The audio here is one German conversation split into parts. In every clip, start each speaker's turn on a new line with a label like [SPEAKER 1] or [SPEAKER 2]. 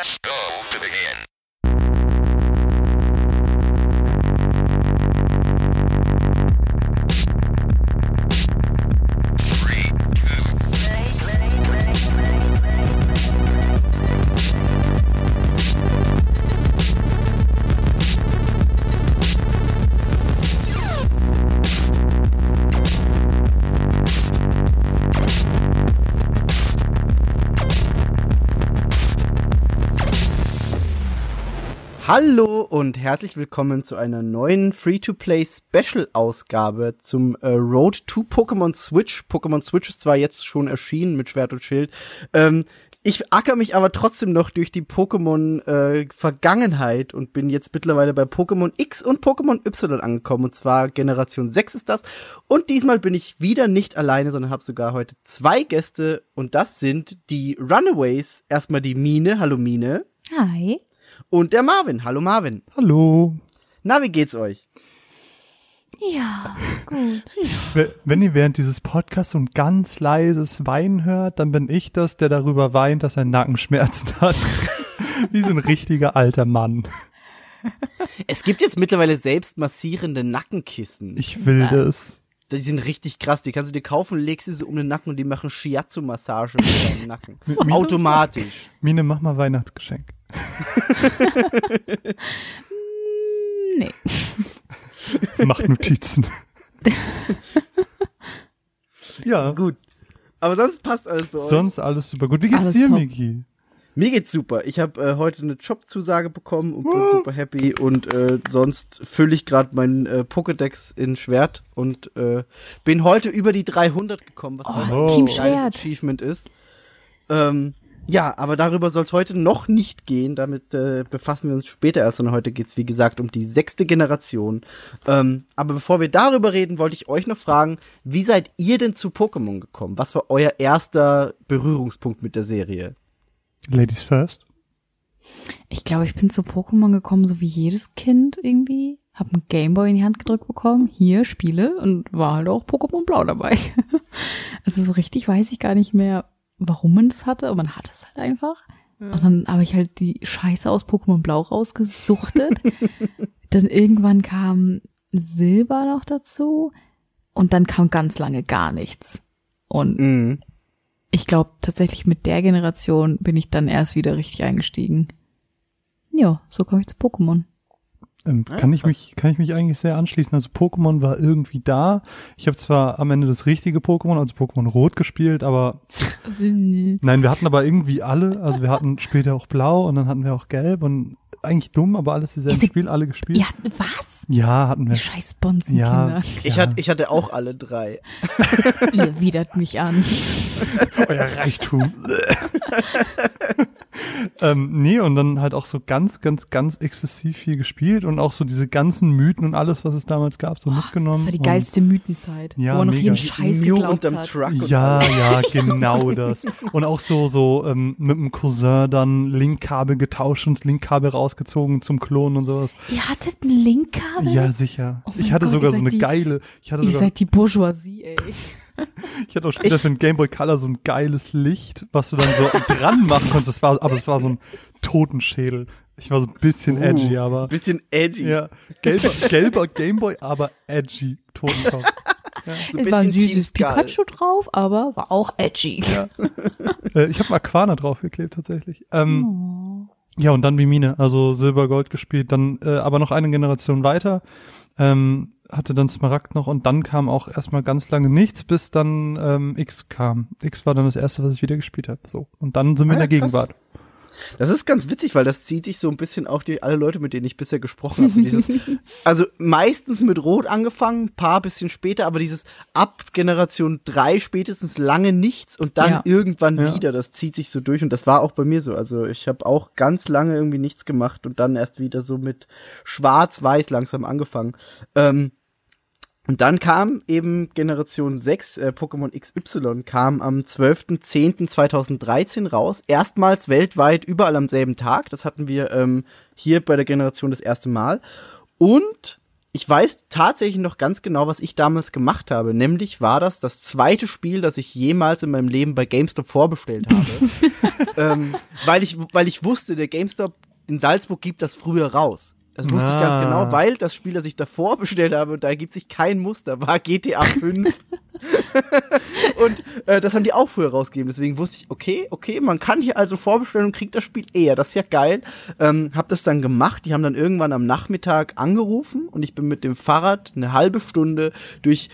[SPEAKER 1] Press go to begin.
[SPEAKER 2] Hallo und herzlich willkommen zu einer neuen Free-to-Play Special-Ausgabe zum äh, Road to Pokémon Switch. Pokémon Switch ist zwar jetzt schon erschienen mit Schwert und Schild. Ähm, ich acker mich aber trotzdem noch durch die Pokémon äh, und bin jetzt mittlerweile bei Pokémon X und Pokémon Y angekommen. Und zwar Generation 6 ist das. Und diesmal bin ich wieder nicht alleine, sondern habe sogar heute zwei Gäste. Und das sind die Runaways. Erstmal die Mine. Hallo Mine.
[SPEAKER 3] Hi.
[SPEAKER 2] Und der Marvin. Hallo Marvin.
[SPEAKER 4] Hallo.
[SPEAKER 2] Na, wie geht's euch?
[SPEAKER 3] Ja, gut.
[SPEAKER 4] Wenn ihr während dieses Podcasts so ein ganz leises Weinen hört, dann bin ich das, der darüber weint, dass er Nackenschmerzen hat. Wie so ein richtiger alter Mann.
[SPEAKER 2] Es gibt jetzt mittlerweile selbst massierende Nackenkissen.
[SPEAKER 4] Ich will das.
[SPEAKER 2] Die sind richtig krass. Die kannst du dir kaufen, legst sie so um den Nacken und die machen Shiatsu-Massage mit deinem Nacken. Automatisch.
[SPEAKER 4] Mine, mach mal Weihnachtsgeschenk.
[SPEAKER 3] Nee.
[SPEAKER 4] Mach Notizen. ja,
[SPEAKER 2] Gut. Aber sonst passt alles bei euch.
[SPEAKER 4] sonst alles super gut. Wie geht's
[SPEAKER 3] Alles
[SPEAKER 4] dir,
[SPEAKER 3] top.
[SPEAKER 4] Miki?
[SPEAKER 2] Mir geht's super. Ich habe äh, heute eine Jobzusage bekommen und bin super happy. Und äh, sonst fülle ich gerade meinen äh, Pokédex in Schwert und äh, bin heute über die 300 gekommen, was auch
[SPEAKER 4] Oh.
[SPEAKER 2] ein
[SPEAKER 3] Team
[SPEAKER 2] geiles. Achievement ist. Ähm, ja, aber darüber soll es heute noch nicht gehen. Damit äh, befassen wir uns später erst. Und heute geht's wie gesagt, um die sechste Generation. Ähm, aber bevor wir darüber reden, wollte ich euch noch fragen, wie seid ihr denn zu Pokémon gekommen? Was war euer erster Berührungspunkt mit der Serie?
[SPEAKER 4] Ladies first.
[SPEAKER 3] Ich glaube, ich bin zu Pokémon gekommen, so wie jedes Kind irgendwie. Hab einen Gameboy in die Hand gedrückt bekommen, hier Spiele und war halt auch Pokémon Blau dabei. also so richtig weiß ich gar nicht mehr, warum man es hatte, aber man hatte es halt einfach. Und dann habe ich halt die Scheiße aus Pokémon Blau rausgesuchtet. dann irgendwann kam Silber noch dazu und dann kam ganz lange gar nichts. Und
[SPEAKER 2] Mhm.
[SPEAKER 3] Ich glaube tatsächlich mit der Generation bin ich dann erst wieder richtig eingestiegen. Ja, so komme ich zu Pokémon.
[SPEAKER 4] Ähm, kann ich mich kann ich mich eigentlich sehr anschließen. Also Pokémon war irgendwie da. Ich habe zwar am Ende das richtige Pokémon, also Pokémon Rot gespielt, aber Nein, wir hatten aber irgendwie alle, also wir hatten später auch Blau und dann hatten wir auch Gelb und eigentlich dumm, aber alles dieselben
[SPEAKER 3] seid-
[SPEAKER 4] Spiel, alle gespielt.
[SPEAKER 3] Ja, was?
[SPEAKER 4] Ja, hatten wir.
[SPEAKER 3] Ihr scheiß Bonzenkinder.
[SPEAKER 4] Ja,
[SPEAKER 2] Ich,
[SPEAKER 4] ja.
[SPEAKER 2] hatte, ich hatte auch alle drei.
[SPEAKER 3] Ihr widert mich an.
[SPEAKER 4] euer Reichtum. ähm, nee, und dann halt auch so ganz, ganz, ganz exzessiv viel gespielt und auch so diese ganzen Mythen und alles, was es damals gab, so mitgenommen.
[SPEAKER 3] Das war die
[SPEAKER 4] und-
[SPEAKER 3] geilste Mythenzeit,
[SPEAKER 4] Ja,
[SPEAKER 3] wo man noch jeden Scheiß
[SPEAKER 2] Mew
[SPEAKER 3] geglaubt
[SPEAKER 2] unterm
[SPEAKER 3] hat.
[SPEAKER 2] Truck und
[SPEAKER 4] Ja,
[SPEAKER 2] alles.
[SPEAKER 4] ja, genau das. Und auch so, so ähm, mit dem Cousin dann Linkkabel getauscht und das Linkkabel rausgezogen zum Klonen und sowas.
[SPEAKER 3] Ihr hattet ein Linkkabel?
[SPEAKER 4] Ja, sicher.
[SPEAKER 3] Oh
[SPEAKER 4] ich hatte
[SPEAKER 3] Gott,
[SPEAKER 4] sogar so eine
[SPEAKER 3] die-
[SPEAKER 4] geile, ich hatte
[SPEAKER 3] Ihr
[SPEAKER 4] sogar,
[SPEAKER 3] seid die Bourgeoisie, ey.
[SPEAKER 4] ich hatte auch später für den Game Boy Color so ein geiles Licht, was du dann so dran machen konntest. Das war, aber es war so ein Totenschädel. Ich war so ein bisschen
[SPEAKER 2] Uh,
[SPEAKER 4] edgy, aber
[SPEAKER 2] Bisschen edgy.
[SPEAKER 4] ja, gelber, gelber Game Boy, aber edgy Totenkopf.
[SPEAKER 2] So ein
[SPEAKER 3] Es war ein süßes. Pikachu drauf, aber war auch edgy.
[SPEAKER 4] äh, ich habe einen Aquana draufgeklebt tatsächlich. Ähm,
[SPEAKER 3] Oh.
[SPEAKER 4] Ja, und dann wie Mine, also Silber, Gold gespielt, dann äh, aber noch eine Generation weiter, ähm, hatte dann Smaragd noch und dann kam auch erstmal ganz lange nichts, bis dann ähm, X kam. X war dann das erste, was ich wieder gespielt habe. So. Und dann sind wir
[SPEAKER 2] Ah,
[SPEAKER 4] in der
[SPEAKER 2] krass.
[SPEAKER 4] Gegenwart.
[SPEAKER 2] Das ist ganz witzig, weil das zieht sich so ein bisschen auch die alle Leute, mit denen ich bisher gesprochen habe. So dieses, also meistens mit Rot angefangen, paar bisschen später, aber dieses ab Generation drei spätestens lange nichts und dann
[SPEAKER 3] Ja.
[SPEAKER 2] irgendwann
[SPEAKER 4] Ja.
[SPEAKER 2] wieder. Das zieht sich so durch und das war auch bei mir so. Also ich habe auch ganz lange irgendwie nichts gemacht und dann erst wieder so mit Schwarz-Weiß langsam angefangen. Ähm, und dann kam eben Generation 6, äh, Pokémon XY, kam am 12.10.2013 raus. Erstmals weltweit überall am selben Tag. Das hatten wir ähm, hier bei der Generation das erste Mal. Und ich weiß tatsächlich noch ganz genau, was ich damals gemacht habe. Nämlich war das das zweite Spiel, das ich jemals in meinem Leben bei GameStop vorbestellt habe. ähm, weil ich, weil ich wusste, der GameStop in Salzburg gibt das früher raus. Das wusste ich ganz
[SPEAKER 4] Ah.
[SPEAKER 2] genau, weil das Spiel, das ich davor bestellt habe, und da gibt sich kein Muster, war GTA 5. und äh, das haben die auch früher rausgegeben. Deswegen wusste ich, okay, okay, man kann hier also vorbestellen und kriegt das Spiel eher. Das ist ja geil. Ähm, hab das dann gemacht. Die haben dann irgendwann am Nachmittag angerufen und ich bin mit dem Fahrrad eine halbe Stunde durch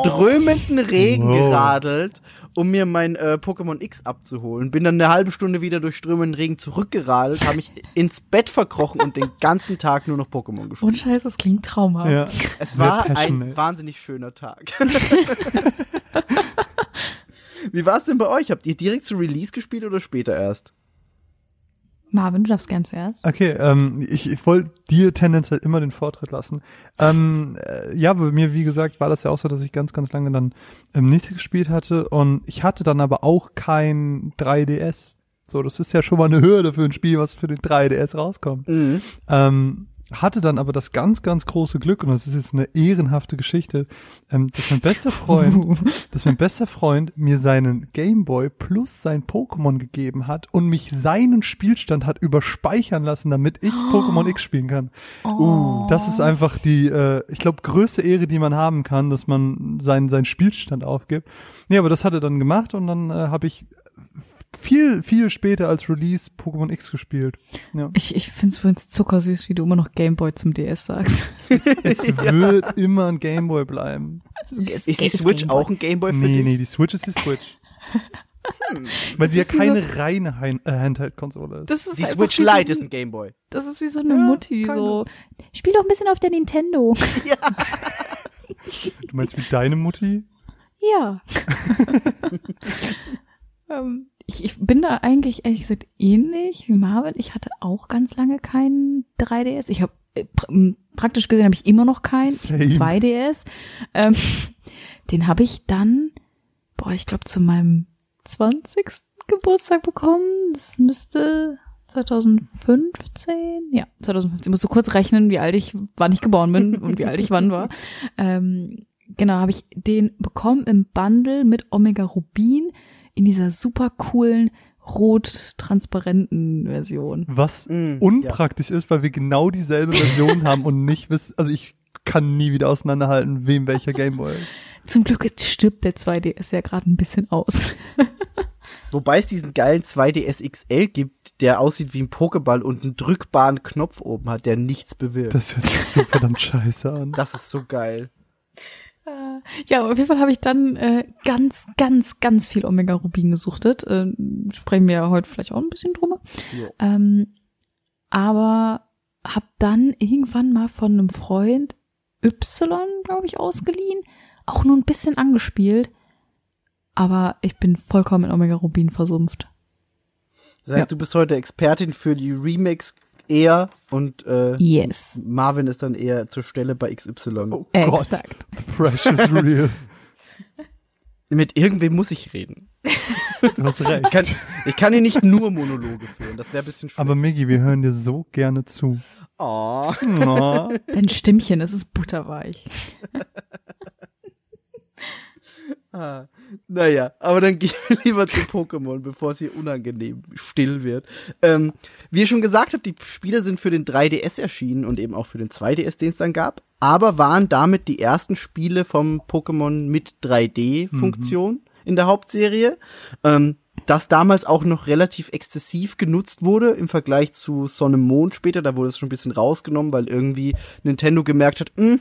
[SPEAKER 2] strömenden Regen
[SPEAKER 4] Wow.
[SPEAKER 2] geradelt, um mir mein äh, Pokémon X abzuholen. Bin dann eine halbe Stunde wieder durch strömenden Regen zurückgeradelt, habe mich ins Bett verkrochen und den ganzen Tag nur noch Pokémon gespielt.
[SPEAKER 3] Und Scheiß, das klingt traumhaft.
[SPEAKER 4] Ja.
[SPEAKER 2] Es war ein wahnsinnig schöner Tag. Wie war es denn bei euch? Habt ihr direkt zu Release gespielt oder später erst?
[SPEAKER 3] Marvin, du darfst gern zuerst.
[SPEAKER 4] Okay, ähm, ich, ich wollte dir tendenziell immer den Vortritt lassen. Ähm, äh, ja, bei mir, wie gesagt, war das ja auch so, dass ich ganz, ganz lange dann ähm, nicht gespielt hatte und ich hatte dann aber auch kein 3DS. So, das ist ja schon mal eine Hürde für ein Spiel, was für den 3DS rauskommt. Ähm, hatte dann aber das ganz, ganz große Glück, und das ist jetzt eine ehrenhafte Geschichte, ähm, dass mein bester Freund, dass mein bester Freund mir seinen Gameboy plus sein Pokémon gegeben hat und mich seinen Spielstand hat überspeichern lassen, damit ich Pokémon X spielen kann. Uh, das ist einfach die, äh, ich glaube, größte Ehre, die man haben kann, dass man seinen, seinen Spielstand aufgibt. Nee, aber das hat er dann gemacht und dann äh, habe ich viel, viel später als Release Pokémon X gespielt. Ja.
[SPEAKER 3] Ich, ich find's übrigens zuckersüß, wie du immer noch Gameboy zum DS sagst.
[SPEAKER 4] Es wird immer ein Gameboy bleiben.
[SPEAKER 2] Ist die Switch auch ein Gameboy für
[SPEAKER 4] Nee,
[SPEAKER 2] dich?
[SPEAKER 4] nee, die Switch ist die Switch. Weil sie ja
[SPEAKER 3] ist
[SPEAKER 4] keine reine Hein- äh, Handheld-Konsole ist.
[SPEAKER 3] Das ist
[SPEAKER 2] Die Switch
[SPEAKER 3] so,
[SPEAKER 2] Lite ist ein Gameboy.
[SPEAKER 3] Das ist wie so eine
[SPEAKER 4] Ja,
[SPEAKER 3] Mutti,
[SPEAKER 4] keine.
[SPEAKER 3] so. Spiel doch ein bisschen auf der Nintendo.
[SPEAKER 4] Du meinst wie deine Mutti?
[SPEAKER 3] Ja. ähm, ich, ich bin da eigentlich ehrlich gesagt ähnlich wie Marvin. Ich hatte auch ganz lange keinen 3DS. Ich habe äh, praktisch gesehen habe ich immer noch keinen
[SPEAKER 4] Same.
[SPEAKER 3] 2DS. Ähm, den habe ich dann, boah, ich glaube zu meinem 20. Geburtstag bekommen. Das müsste 2015, ja, 2015. Musst du kurz rechnen, wie alt ich, wann ich geboren bin und wie alt ich wann war. Ähm, genau, habe ich den bekommen im Bundle mit Omega Rubin in dieser super coolen rot-transparenten Version.
[SPEAKER 4] Was
[SPEAKER 2] Mm,
[SPEAKER 4] unpraktisch ist, weil wir genau dieselbe Version haben und nicht wissen, also ich kann nie wieder auseinanderhalten, wem welcher Gameboy ist.
[SPEAKER 3] Zum Glück ist- stirbt der 2DS ja gerade ein bisschen aus.
[SPEAKER 2] Wobei es diesen geilen 2DS XL gibt, der aussieht wie ein Pokéball und einen drückbaren Knopf oben hat, der nichts bewirkt. Das,
[SPEAKER 4] Das hört sich so verdammt scheiße an.
[SPEAKER 2] ist so geil.
[SPEAKER 3] Ja, auf jeden Fall habe ich dann äh, ganz, ganz, ganz viel Omega Rubin gesuchtet. Äh, sprechen wir ja heute vielleicht auch ein bisschen drüber. Ähm, aber hab dann irgendwann mal von einem Freund Y, glaube ich, ausgeliehen. Auch nur ein bisschen angespielt. Aber ich bin vollkommen in Omega Rubin versumpft.
[SPEAKER 2] Das heißt,
[SPEAKER 3] Ja.
[SPEAKER 2] du bist heute Expertin für die Remakes eher und äh,
[SPEAKER 3] Yes.
[SPEAKER 2] Marvin ist dann eher zur Stelle bei XY.
[SPEAKER 4] Oh Gott,
[SPEAKER 3] Exakt.
[SPEAKER 4] precious real.
[SPEAKER 2] Mit irgendwem muss ich reden.
[SPEAKER 4] Du hast recht.
[SPEAKER 2] Ich kann, ich kann hier nicht nur Monologe führen, das wäre ein bisschen schwierig.
[SPEAKER 4] Aber Miggi, wir hören dir so gerne zu.
[SPEAKER 2] oh.
[SPEAKER 4] Oh.
[SPEAKER 3] Dein Stimmchen, es ist butterweich.
[SPEAKER 2] Ah, naja, aber dann gehen wir lieber zu Pokémon, bevor es hier unangenehm still wird. Ähm, wie ihr schon gesagt habt, die Spiele sind für den 3DS erschienen und eben auch für den 2DS, den es dann gab, aber waren damit die ersten Spiele vom Pokémon mit 3D-Funktion in der Hauptserie. Ähm, das damals auch noch relativ exzessiv genutzt wurde im Vergleich zu Sonne Mond später. Da wurde es schon ein bisschen rausgenommen, weil irgendwie Nintendo gemerkt hat, "Hm,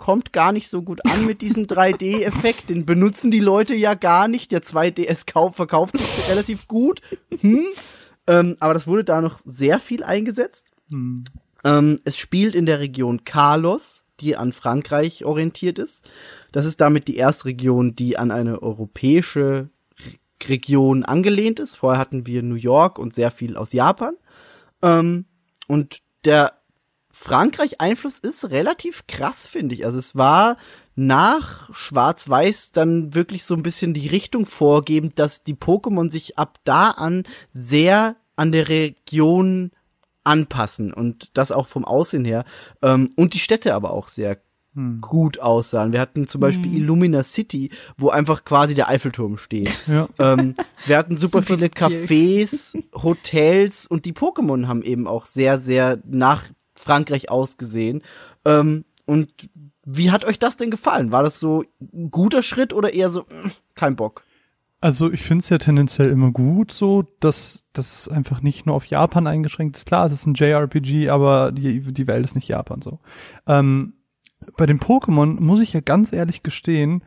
[SPEAKER 2] kommt gar nicht so gut an mit diesem 3D-Effekt. Den benutzen die Leute ja gar nicht. Der 2DS kauf, verkauft sich relativ gut. Hm? Ähm, aber das wurde da noch sehr viel eingesetzt. Ähm, es spielt in der Region Carlos, die an Frankreich orientiert ist. Das ist damit die erste Region, die an eine europäische Re- Region angelehnt ist. Vorher hatten wir New York und sehr viel aus Japan. Ähm, und der Frankreich-Einfluss ist relativ krass, finde ich. Also es war nach Schwarz-Weiß dann wirklich so ein bisschen die Richtung vorgeben, dass die Pokémon sich ab da an sehr an der Region anpassen und das auch vom Aussehen her. Ähm, und die Städte aber auch sehr gut aussahen. Wir hatten zum Beispiel Illumina City, wo einfach quasi der Eiffelturm steht.
[SPEAKER 4] Ja.
[SPEAKER 2] Ähm, wir hatten super,
[SPEAKER 3] Super
[SPEAKER 2] viele. Cafés, Hotels und die Pokémon haben eben auch sehr, sehr nach Frankreich ausgesehen. Ähm, und wie hat euch das denn gefallen? War das so ein guter Schritt oder eher so, mm, kein Bock?
[SPEAKER 4] Also ich finde es ja tendenziell immer gut so, dass das einfach nicht nur auf Japan eingeschränkt ist. Klar, es ist ein JRPG, aber die, die Welt ist nicht Japan so. Ähm, bei den Pokémon muss ich ja ganz ehrlich gestehen,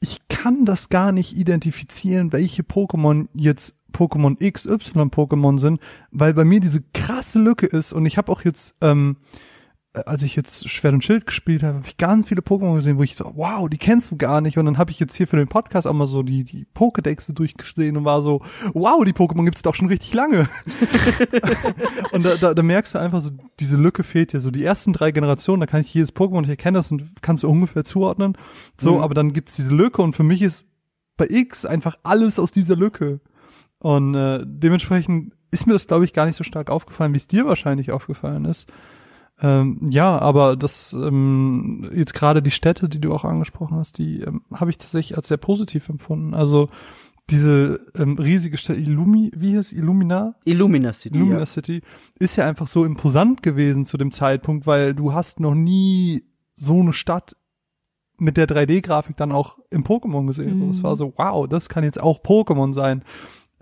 [SPEAKER 4] ich kann das gar nicht identifizieren, welche Pokémon jetzt Pokémon XY Pokémon sind, weil bei mir diese krasse Lücke ist und ich habe auch jetzt ähm, äh, als ich jetzt Schwert und Schild gespielt habe, habe ich ganz viele Pokémon gesehen, wo ich so, wow, die kennst du gar nicht. Und dann habe ich jetzt hier für den Podcast auch mal so die, die Pokédexe durchgesehen und war so, wow, die Pokémon gibt's doch schon richtig lange. und da, da, da merkst du einfach so, diese Lücke fehlt dir. So die ersten drei Generationen, da kann ich jedes Pokémon, ich erkenne das und kannst du ungefähr zuordnen. So,
[SPEAKER 2] Mhm.
[SPEAKER 4] aber dann gibt's diese Lücke und für mich ist bei X einfach alles aus dieser Lücke. Und äh, dementsprechend ist mir das, glaube ich, gar nicht so stark aufgefallen, wie es dir wahrscheinlich aufgefallen ist. Ähm, ja, aber das ähm, jetzt gerade die Städte, die du auch angesprochen hast, die ähm, habe ich tatsächlich als sehr positiv empfunden. Also diese ähm, riesige Stadt Illumi, wie heißt Illumina?
[SPEAKER 2] Illumina City.
[SPEAKER 4] Illumina
[SPEAKER 2] ja.
[SPEAKER 4] City ist ja einfach so imposant gewesen zu dem Zeitpunkt, weil du hast noch nie so eine Stadt mit der 3D-Grafik dann auch im Pokémon gesehen. So, das war so, wow, das kann jetzt auch Pokémon sein.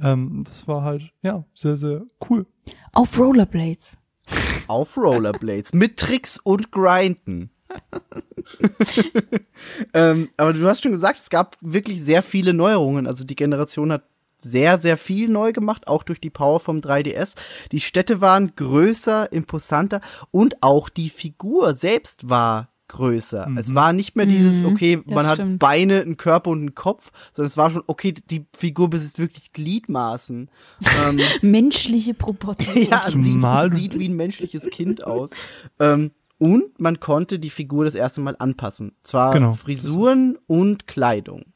[SPEAKER 4] Ähm, das war halt, ja, sehr, sehr cool.
[SPEAKER 3] Auf Rollerblades.
[SPEAKER 2] Auf Rollerblades. mit Tricks und Grinden. ähm, aber du hast schon gesagt, es gab wirklich sehr viele Neuerungen. Also die Generation hat sehr, sehr viel neu gemacht, auch durch die Power vom 3DS. Die Städte waren größer, imposanter und auch die Figur selbst war größer. Es war nicht mehr dieses, okay,
[SPEAKER 3] das
[SPEAKER 2] man hat
[SPEAKER 3] stimmt.
[SPEAKER 2] Beine, einen Körper und einen Kopf, sondern es war schon, okay, die Figur besitzt wirklich Gliedmaßen. ähm,
[SPEAKER 3] Menschliche Proportionen.
[SPEAKER 2] ja, sieht,
[SPEAKER 4] Zumal du-
[SPEAKER 2] sieht wie ein menschliches Kind aus. Ähm, und man konnte die Figur das erste Mal anpassen. Zwar
[SPEAKER 4] Genau.
[SPEAKER 2] Frisuren und Kleidung.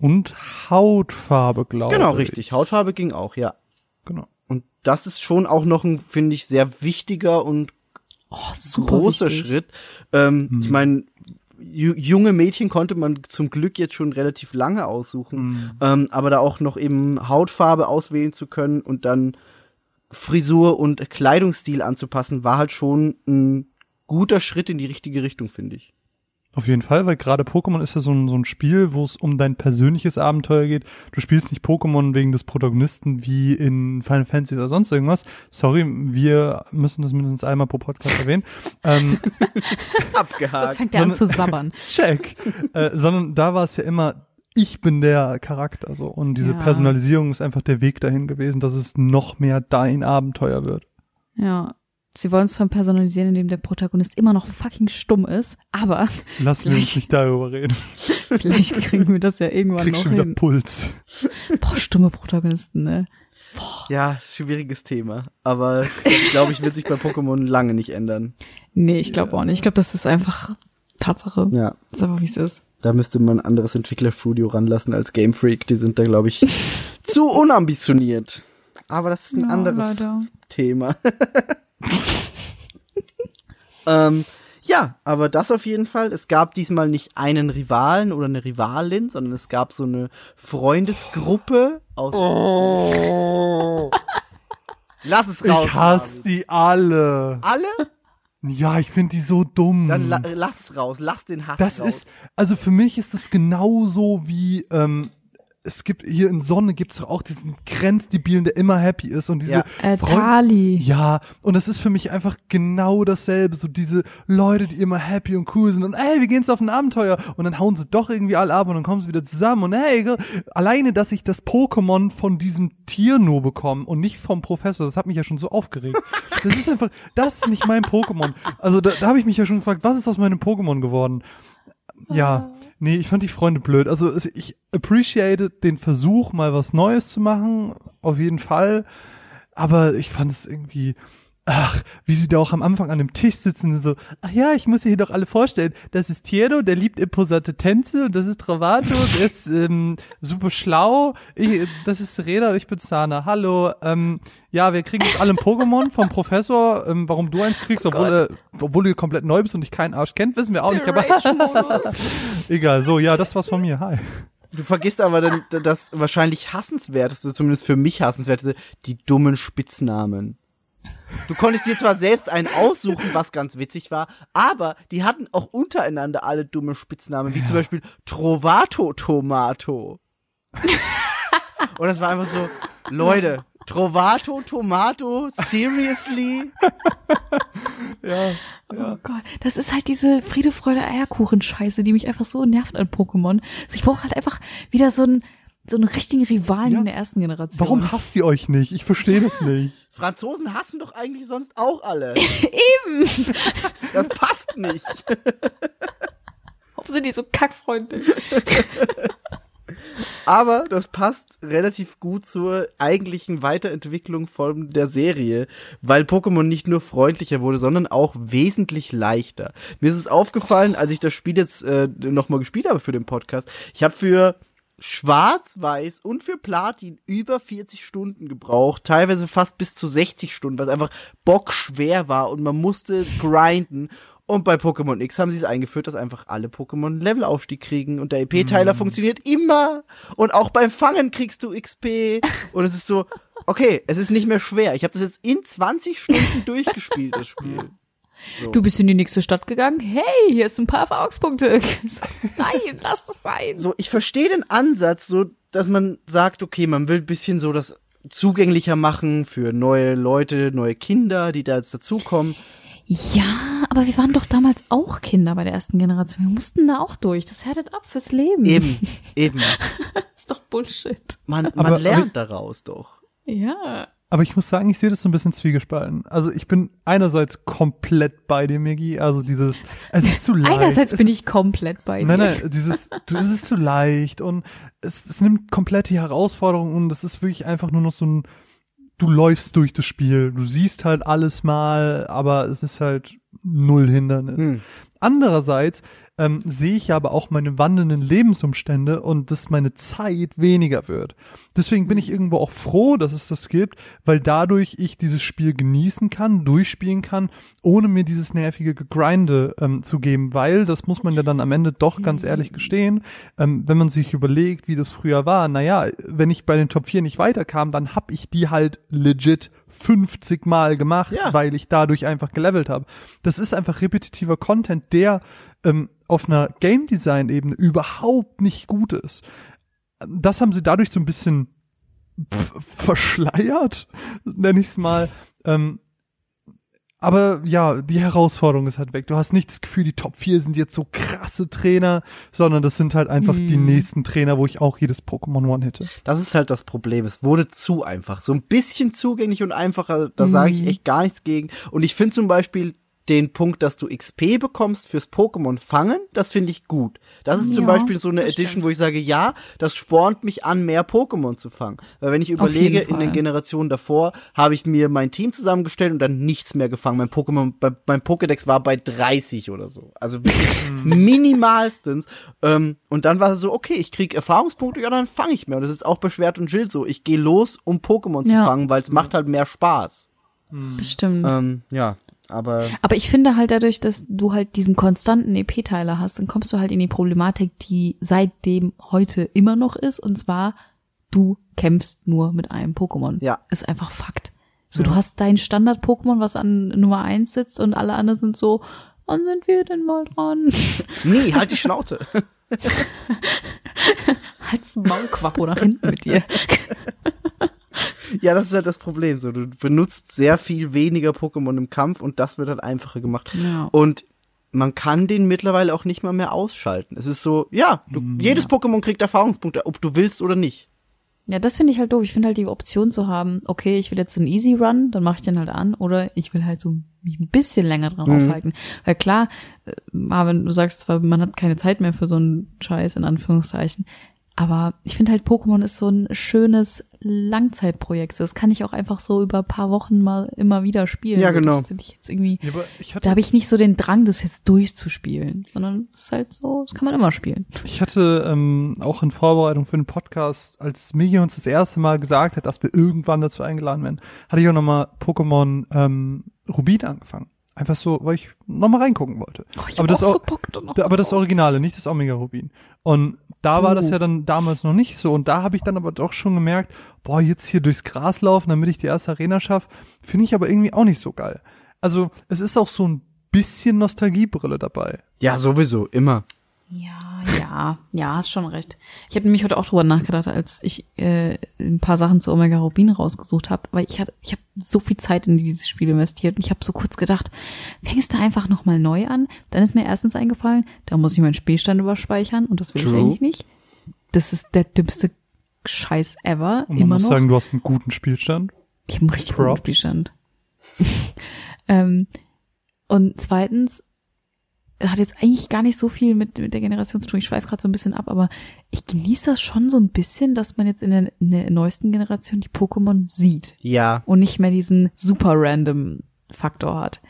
[SPEAKER 4] Und Hautfarbe, glaube ich.
[SPEAKER 2] Genau, richtig. Hautfarbe ging auch, ja.
[SPEAKER 4] Genau.
[SPEAKER 2] Und das ist schon auch noch ein, finde ich, sehr wichtiger und
[SPEAKER 3] Oh, super
[SPEAKER 2] großer
[SPEAKER 3] wichtig.
[SPEAKER 2] Schritt. Ähm, Ich meine, ju junge Mädchen konnte man zum Glück jetzt schon relativ lange aussuchen. Ähm, aber da auch noch eben Hautfarbe auswählen zu können und dann Frisur und Kleidungsstil anzupassen, war halt schon ein guter Schritt in die richtige Richtung, finde ich.
[SPEAKER 4] Auf jeden Fall, weil gerade Pokémon ist ja so ein, so ein Spiel, wo es um dein persönliches Abenteuer geht. Du spielst nicht Pokémon wegen des Protagonisten wie in Final Fantasy oder sonst irgendwas. Sorry, wir müssen das mindestens einmal pro Podcast erwähnen. ähm,
[SPEAKER 2] Abgehakt.
[SPEAKER 3] fängt er an zu sabbern.
[SPEAKER 4] check. äh, sondern da war es ja immer, ich bin der Charakter so. Und diese
[SPEAKER 3] Ja.
[SPEAKER 4] Personalisierung ist einfach der Weg dahin gewesen, dass es noch mehr dein Abenteuer wird.
[SPEAKER 3] Ja. Sie wollen es zwar personalisieren, indem der Protagonist immer noch fucking stumm ist, aber
[SPEAKER 4] Lass wir uns nicht darüber reden.
[SPEAKER 3] vielleicht kriegen wir das ja irgendwann
[SPEAKER 4] Kriegst
[SPEAKER 3] noch
[SPEAKER 4] schon wieder
[SPEAKER 3] hin.
[SPEAKER 4] Puls.
[SPEAKER 3] Boah, stumme Protagonisten, ne?
[SPEAKER 2] Ja, schwieriges Thema. Aber das, glaube ich, wird sich bei Pokémon lange nicht ändern.
[SPEAKER 3] Nee, ich glaube auch nicht. Ich glaube, das ist einfach Tatsache.
[SPEAKER 2] Ja.
[SPEAKER 3] Das ist einfach, wie es ist.
[SPEAKER 2] Da müsste man ein anderes Entwicklerstudio ranlassen als Game Freak. Die sind da, glaube ich, zu unambitioniert. Aber das ist ein
[SPEAKER 3] Ja,
[SPEAKER 2] anderes
[SPEAKER 3] leider.
[SPEAKER 2] Thema. ähm, ja, aber das auf jeden Fall. Es gab diesmal nicht einen Rivalen oder eine Rivalin, sondern es gab so eine Freundesgruppe aus. Lass es raus.
[SPEAKER 4] Ich hasse die alle.
[SPEAKER 2] Alle?
[SPEAKER 4] Ja, ich finde die so dumm.
[SPEAKER 2] Dann la lass es raus. Lass den Hass
[SPEAKER 4] das
[SPEAKER 2] raus.
[SPEAKER 4] ist, also für mich ist das genauso wie, ähm, es gibt hier in Sonne gibt's doch auch diesen grenzdebilen, der immer happy ist und diese
[SPEAKER 2] Ja.
[SPEAKER 3] Äh, Tali.
[SPEAKER 4] Ja, und es ist für mich einfach genau dasselbe. So diese Leute, die immer happy und cool sind und ey, wir gehen jetzt auf ein Abenteuer und dann hauen sie doch irgendwie alle ab und dann kommen sie wieder zusammen und hey, alleine, dass ich das Pokémon von diesem Tier nur bekomme und nicht vom Professor, das hat mich ja schon so aufgeregt. Das ist einfach, das ist nicht mein Pokémon. Also da, da habe ich mich ja schon gefragt, was ist aus meinem Pokémon geworden? Ja, nee, ich fand die Freunde blöd. Also ich appreciate den Versuch, mal was Neues zu machen, auf jeden Fall. Aber ich fand es irgendwie, ach, wie sie da auch am Anfang an dem Tisch sitzen und so, ach ja, ich muss hier doch alle vorstellen, das ist Tierno, der liebt imposante Tänze und das ist Travato, der ist ähm, super schlau, ich, das ist Reda, ich bin Sana, hallo, ähm, ja, wir kriegen jetzt alle ein Pokémon vom Professor, ähm, warum du eins kriegst, obwohl, äh, obwohl du komplett neu bist und dich keinen Arsch kennt, wissen wir auch nicht, aber egal, so, ja, das war's von mir, hi.
[SPEAKER 2] Du vergisst aber dann das wahrscheinlich hassenswerteste, zumindest für mich hassenswerteste, die dummen Spitznamen. Du konntest dir zwar selbst einen aussuchen, was ganz witzig war, aber die hatten auch untereinander alle dumme Spitznamen, wie zum Beispiel Trovato Tomato. Und das war einfach so, Leute, Trovato Tomato, seriously?
[SPEAKER 4] Ja,
[SPEAKER 3] Oh Gott, das ist halt diese Friede, Freude, Eierkuchen-Scheiße, die mich einfach so nervt an Pokémon. Also ich brauche halt einfach wieder so einen, so einen richtigen Rivalen
[SPEAKER 4] Ja.
[SPEAKER 3] in der ersten Generation.
[SPEAKER 4] warum hasst ihr euch nicht? Ich verstehe das nicht.
[SPEAKER 2] Franzosen hassen doch eigentlich sonst auch alle.
[SPEAKER 3] Eben.
[SPEAKER 2] Das passt nicht.
[SPEAKER 3] Warum sind die so kackfreundlich?
[SPEAKER 2] Aber das passt relativ gut zur eigentlichen Weiterentwicklung von der Serie, weil Pokémon nicht nur freundlicher wurde, sondern auch wesentlich leichter. Mir ist es aufgefallen, als ich das Spiel jetzt äh, nochmal gespielt habe für den Podcast. Ich habe für Schwarz-Weiß und für Platin über 40 Stunden gebraucht, teilweise fast bis zu 60 Stunden, was einfach bockschwer war und man musste grinden. Und bei Pokémon X haben sie es eingeführt, dass einfach alle Pokémon Levelaufstieg kriegen und der EP-Teiler funktioniert immer. Und auch beim Fangen kriegst du XP. Und es ist so, okay, es ist nicht mehr schwer. Ich habe das jetzt in 20 Stunden durchgespielt, das Spiel. So.
[SPEAKER 3] Du bist in die nächste Stadt gegangen. Hey, hier ist ein paar Erfahrungspunkte. Nein, lass das sein.
[SPEAKER 2] so, ich verstehe den Ansatz, so, dass man sagt, okay, man will ein bisschen so das zugänglicher machen für neue Leute, neue Kinder, die da jetzt dazukommen.
[SPEAKER 3] Ja, aber wir waren doch damals auch Kinder bei der ersten Generation. Wir mussten da auch durch. Das härtet ab fürs Leben.
[SPEAKER 2] Eben, eben.
[SPEAKER 3] ist doch Bullshit.
[SPEAKER 2] Man,
[SPEAKER 4] Aber-
[SPEAKER 2] man lernt daraus doch.
[SPEAKER 3] Ja.
[SPEAKER 4] Aber ich muss sagen, ich sehe das so ein bisschen zwiegespalten. Also ich bin einerseits komplett bei dir, Migi. Also dieses, es ist zu leicht.
[SPEAKER 3] Einerseits bin ich komplett bei dir.
[SPEAKER 4] Nein, nein, dieses, du, es ist zu leicht und es, es nimmt komplett die Herausforderung und es ist wirklich einfach nur noch so ein, du läufst durch das Spiel, du siehst halt alles mal, aber es ist halt null Hindernis.
[SPEAKER 2] Hm.
[SPEAKER 4] Andererseits ähm, sehe ich aber auch meine wandelnden Lebensumstände und dass meine Zeit weniger wird. Deswegen bin ich irgendwo auch froh, dass es das gibt, weil dadurch ich dieses Spiel genießen kann, durchspielen kann, ohne mir dieses nervige Gegrinde ähm, zu geben, weil, das muss man ja dann am Ende doch ganz ehrlich gestehen, ähm, wenn man sich überlegt, wie das früher war, naja, wenn ich bei den Top 4 nicht weiterkam, dann hab ich die halt legit 50 Mal gemacht,
[SPEAKER 2] Ja.
[SPEAKER 4] weil ich dadurch einfach gelevelt habe. Das ist einfach repetitiver Content, der ähm, auf einer Game Design Ebene überhaupt nicht gut ist. Das haben sie dadurch so ein bisschen verschleiert, nenne ich es mal. Ähm, aber ja, die Herausforderung ist halt weg. Du hast nicht das Gefühl, die Top 4 sind jetzt so krasse Trainer, sondern das sind halt einfach die nächsten Trainer, wo ich auch jedes Pokémon One hätte.
[SPEAKER 2] Das ist halt das Problem. Es wurde zu einfach. So ein bisschen zugänglich und einfacher, da sage ich echt gar nichts gegen. Und ich finde zum Beispiel den Punkt, dass du XP bekommst fürs Pokémon fangen, das finde ich gut. Das ist zum
[SPEAKER 3] Ja,
[SPEAKER 2] Beispiel so eine Edition,
[SPEAKER 3] stimmt.
[SPEAKER 2] wo ich sage, ja, das spornt mich an, mehr Pokémon zu fangen. Weil wenn ich überlege, in den. Generationen davor habe ich mir mein Team zusammengestellt und dann nichts mehr gefangen. Mein Pokémon, mein Pokédex war bei 30 oder so. Also wirklich minimalstens. Ähm, und dann war es so, okay, ich krieg Erfahrungspunkte, ja, dann fange ich mehr. Und das ist auch bei Schwert und Schild so. Ich gehe los, um Pokémon zu
[SPEAKER 3] Ja.
[SPEAKER 2] fangen, weil es macht halt mehr Spaß.
[SPEAKER 3] Das stimmt.
[SPEAKER 2] Ähm, ja, aber
[SPEAKER 3] Aber ich finde halt dadurch, dass du halt diesen konstanten EP-Teiler hast, dann kommst du halt in die Problematik, die seitdem heute immer noch ist, und zwar, du kämpfst nur mit einem Pokémon.
[SPEAKER 2] Ja.
[SPEAKER 3] Ist einfach Fakt. So, du hast dein Standard-Pokémon, was an Nummer eins sitzt, und alle anderen sind so, wann sind wir denn mal dran?
[SPEAKER 2] nee, halt die Schnauze.
[SPEAKER 3] Halt's Maul, Quappo, nach hinten mit dir.
[SPEAKER 2] ja, das ist halt das Problem. So, du benutzt sehr viel weniger Pokémon im Kampf und das wird halt einfacher gemacht.
[SPEAKER 3] Ja.
[SPEAKER 2] Und man kann den mittlerweile auch nicht mal mehr ausschalten. Es ist so, ja, du, jedes Pokémon kriegt Erfahrungspunkte, ob du willst oder nicht.
[SPEAKER 3] Ja, das finde ich halt doof. Ich finde halt die Option zu haben, okay, ich will jetzt einen Easy Run, dann mache ich den halt an, oder ich will halt so mich ein bisschen länger dran aufhalten. Weil klar, äh, Marvin, du sagst zwar, man hat keine Zeit mehr für so einen Scheiß, in Anführungszeichen, Aber ich finde halt, Pokémon ist so ein schönes Langzeitprojekt. So, das kann ich auch einfach so über ein paar Wochen mal immer wieder spielen.
[SPEAKER 2] Ja, genau.
[SPEAKER 3] Das finde ich jetzt irgendwie,
[SPEAKER 4] Ja, aber ich hatte,
[SPEAKER 3] da habe ich nicht so den Drang, das jetzt durchzuspielen, sondern es ist halt so, das kann man immer spielen.
[SPEAKER 4] ich hatte ähm, auch in Vorbereitung für den Podcast, als Migi uns das erste Mal gesagt hat, dass wir irgendwann dazu eingeladen werden, hatte ich auch nochmal Pokémon ähm, Rubin angefangen. Einfach so, weil ich nochmal reingucken wollte.
[SPEAKER 3] Oh, ich
[SPEAKER 4] aber das
[SPEAKER 3] auch so Bock da noch
[SPEAKER 4] aber das. Originale, nicht das Omega Rubin. Und da war das ja dann damals noch nicht so. Und da habe ich dann aber doch schon gemerkt, boah, jetzt hier durchs Gras laufen, damit ich die erste Arena schaffe, finde ich aber irgendwie auch nicht so geil. Also es ist auch so ein bisschen Nostalgiebrille dabei.
[SPEAKER 2] Ja, sowieso, immer.
[SPEAKER 3] Ja, ja, ja, hast schon recht. Ich habe nämlich heute auch drüber nachgedacht, als ich äh, ein paar Sachen zu Omega Rubin rausgesucht habe, weil ich hatte, ich habe so viel Zeit in dieses Spiel investiert und ich habe so kurz gedacht, fängst du einfach noch mal neu an? Dann ist mir erstens eingefallen, da muss ich meinen Spielstand überspeichern und das will ich
[SPEAKER 2] True.
[SPEAKER 3] eigentlich nicht. Das ist der dümmste Scheiß ever.
[SPEAKER 4] Und man
[SPEAKER 3] immer
[SPEAKER 4] muss
[SPEAKER 3] noch.
[SPEAKER 4] sagen, du hast einen guten Spielstand.
[SPEAKER 3] Ich habe einen richtig guten
[SPEAKER 4] Props.
[SPEAKER 3] Spielstand. ähm, und zweitens hat jetzt eigentlich gar nicht so viel mit, mit der Generation zu tun. Ich schweife gerade so ein bisschen ab, aber ich genieße das schon so ein bisschen, dass man jetzt in der, in der neuesten Generation die Pokémon sieht
[SPEAKER 2] Ja.
[SPEAKER 3] und nicht mehr diesen super random Faktor hat.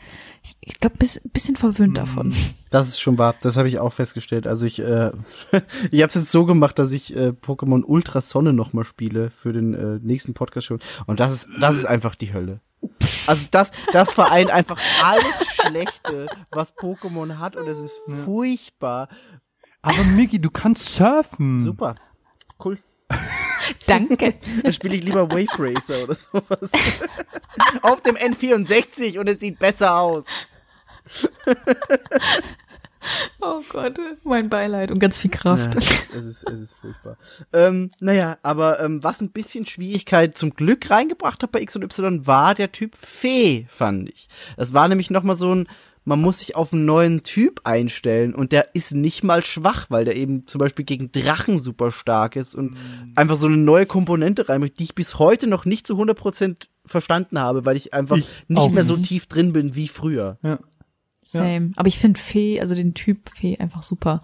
[SPEAKER 3] Ich, ich glaube, bis, bisschen verwöhnt davon.
[SPEAKER 2] Das ist schon wahr, das habe ich auch festgestellt. Also ich, äh, ich habe es jetzt so gemacht, dass ich äh, Pokémon Ultra Sonne nochmal spiele für den äh, nächsten Podcast schon. Und das ist, das ist einfach die Hölle. Also das, das vereint einfach alles Schlechte, was Pokémon hat und es ist furchtbar.
[SPEAKER 4] Aber Migi, du kannst surfen.
[SPEAKER 2] Super. Cool.
[SPEAKER 3] Danke.
[SPEAKER 2] Dann spiele ich lieber Wave Racer oder sowas. Auf dem N64 und es sieht besser aus.
[SPEAKER 3] Oh Gott, mein Beileid und ganz viel Kraft.
[SPEAKER 2] Ja, es, ist, es, ist, es ist furchtbar. Ähm, naja, aber ähm, was ein bisschen Schwierigkeit zum Glück reingebracht hat bei X und Y war der Typ Fee, fand ich. Das war nämlich nochmal so ein, man muss sich auf einen neuen Typ einstellen und der ist nicht mal schwach, weil der eben zum Beispiel gegen Drachen super stark ist und einfach so eine neue Komponente reinbringt, die ich bis heute noch nicht zu 100% verstanden habe, weil ich einfach
[SPEAKER 4] Ich
[SPEAKER 2] nicht mehr so
[SPEAKER 4] nicht.
[SPEAKER 2] tief drin bin wie früher.
[SPEAKER 4] Ja.
[SPEAKER 3] Same. Aber ich finde Fee, also den Typ Fee einfach super.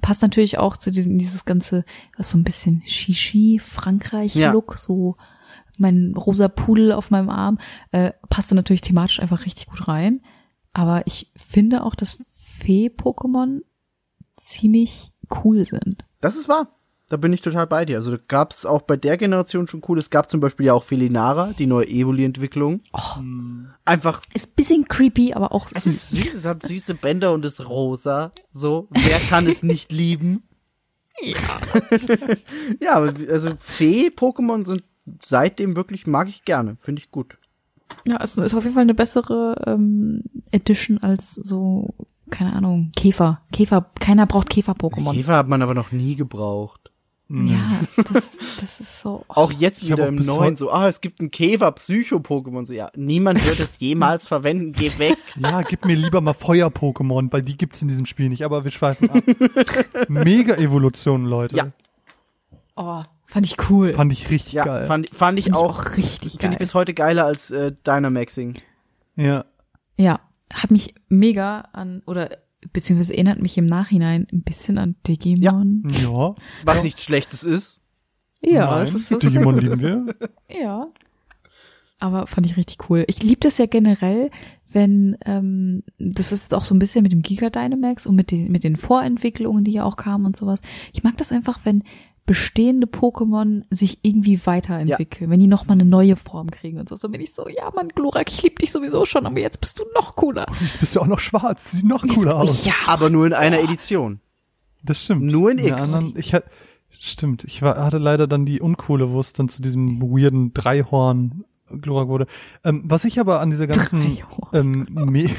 [SPEAKER 3] Passt natürlich auch zu diesem, dieses ganze, was so ein bisschen Shishi, Frankreich-Look, so mein rosa Pudel auf meinem Arm, äh, passte natürlich thematisch einfach richtig gut rein. Aber ich finde auch, dass Fee-Pokémon ziemlich cool sind.
[SPEAKER 2] Das ist wahr. Da bin ich total bei dir. Also da gab es auch bei der Generation schon cool. Es gab zum Beispiel ja auch Felinara, die neue Evoli-Entwicklung. Einfach,
[SPEAKER 3] Ist bisschen creepy, aber auch
[SPEAKER 2] es ist süß, es hat süße Bänder und ist rosa. So, wer kann es nicht lieben? Ja. ja, aber also Fee-Pokémon sind seitdem wirklich, mag ich gerne. Finde ich gut.
[SPEAKER 3] Ja, es ist auf jeden Fall eine bessere ähm, Edition als so, keine Ahnung, Käfer. Käfer, keiner braucht Käfer-Pokémon.
[SPEAKER 2] Käfer hat man aber noch nie gebraucht.
[SPEAKER 3] Ja, das, das ist so.
[SPEAKER 2] Auch jetzt wieder im neuen so, ah, es gibt ein Käfer-Psycho-Pokémon. So, ja, niemand wird es jemals verwenden. Geh weg.
[SPEAKER 4] Ja, gib mir lieber mal Feuer-Pokémon, weil die gibt's in diesem Spiel nicht, aber wir schweifen ab. Mega-Evolution, Leute.
[SPEAKER 2] Ja.
[SPEAKER 3] Oh, fand ich cool.
[SPEAKER 4] Fand ich richtig
[SPEAKER 2] Ja,
[SPEAKER 4] geil.
[SPEAKER 2] fand, fand ich
[SPEAKER 3] Find
[SPEAKER 2] auch,
[SPEAKER 3] richtig
[SPEAKER 2] finde ich
[SPEAKER 3] geil.
[SPEAKER 2] bis heute geiler als äh, Dynamaxing.
[SPEAKER 4] ja.
[SPEAKER 3] Ja, hat mich mega an, oder beziehungsweise erinnert mich im Nachhinein ein bisschen an Digimon.
[SPEAKER 4] Ja.
[SPEAKER 2] Was nichts Schlechtes ist.
[SPEAKER 3] Ja,
[SPEAKER 4] Nein,
[SPEAKER 3] es ist so
[SPEAKER 4] Digimon lieben wir.
[SPEAKER 3] Ja. Aber fand ich richtig cool. Ich liebe das ja generell, wenn, ähm, das ist jetzt auch so ein bisschen mit dem Giga Dynamax und mit den, mit den Vorentwicklungen, die ja auch kamen und sowas. Ich mag das einfach, wenn bestehende Pokémon sich irgendwie weiterentwickeln, wenn die nochmal eine neue Form kriegen und so. So bin ich so, ja Mann, Glurak, ich liebe dich sowieso schon, aber jetzt bist du noch cooler.
[SPEAKER 4] Jetzt bist du auch noch schwarz. Sieht noch cooler aus.
[SPEAKER 3] Ja,
[SPEAKER 2] Aber nur in einer Edition.
[SPEAKER 4] Das stimmt.
[SPEAKER 2] Nur in
[SPEAKER 4] der
[SPEAKER 2] X.
[SPEAKER 4] Anderen, ich stimmt. Ich war, hatte leider dann die uncoole, wo es dann zu diesem weirden Dreihorn Glurak wurde. Ähm, was ich aber an dieser ganzen, ähm, Me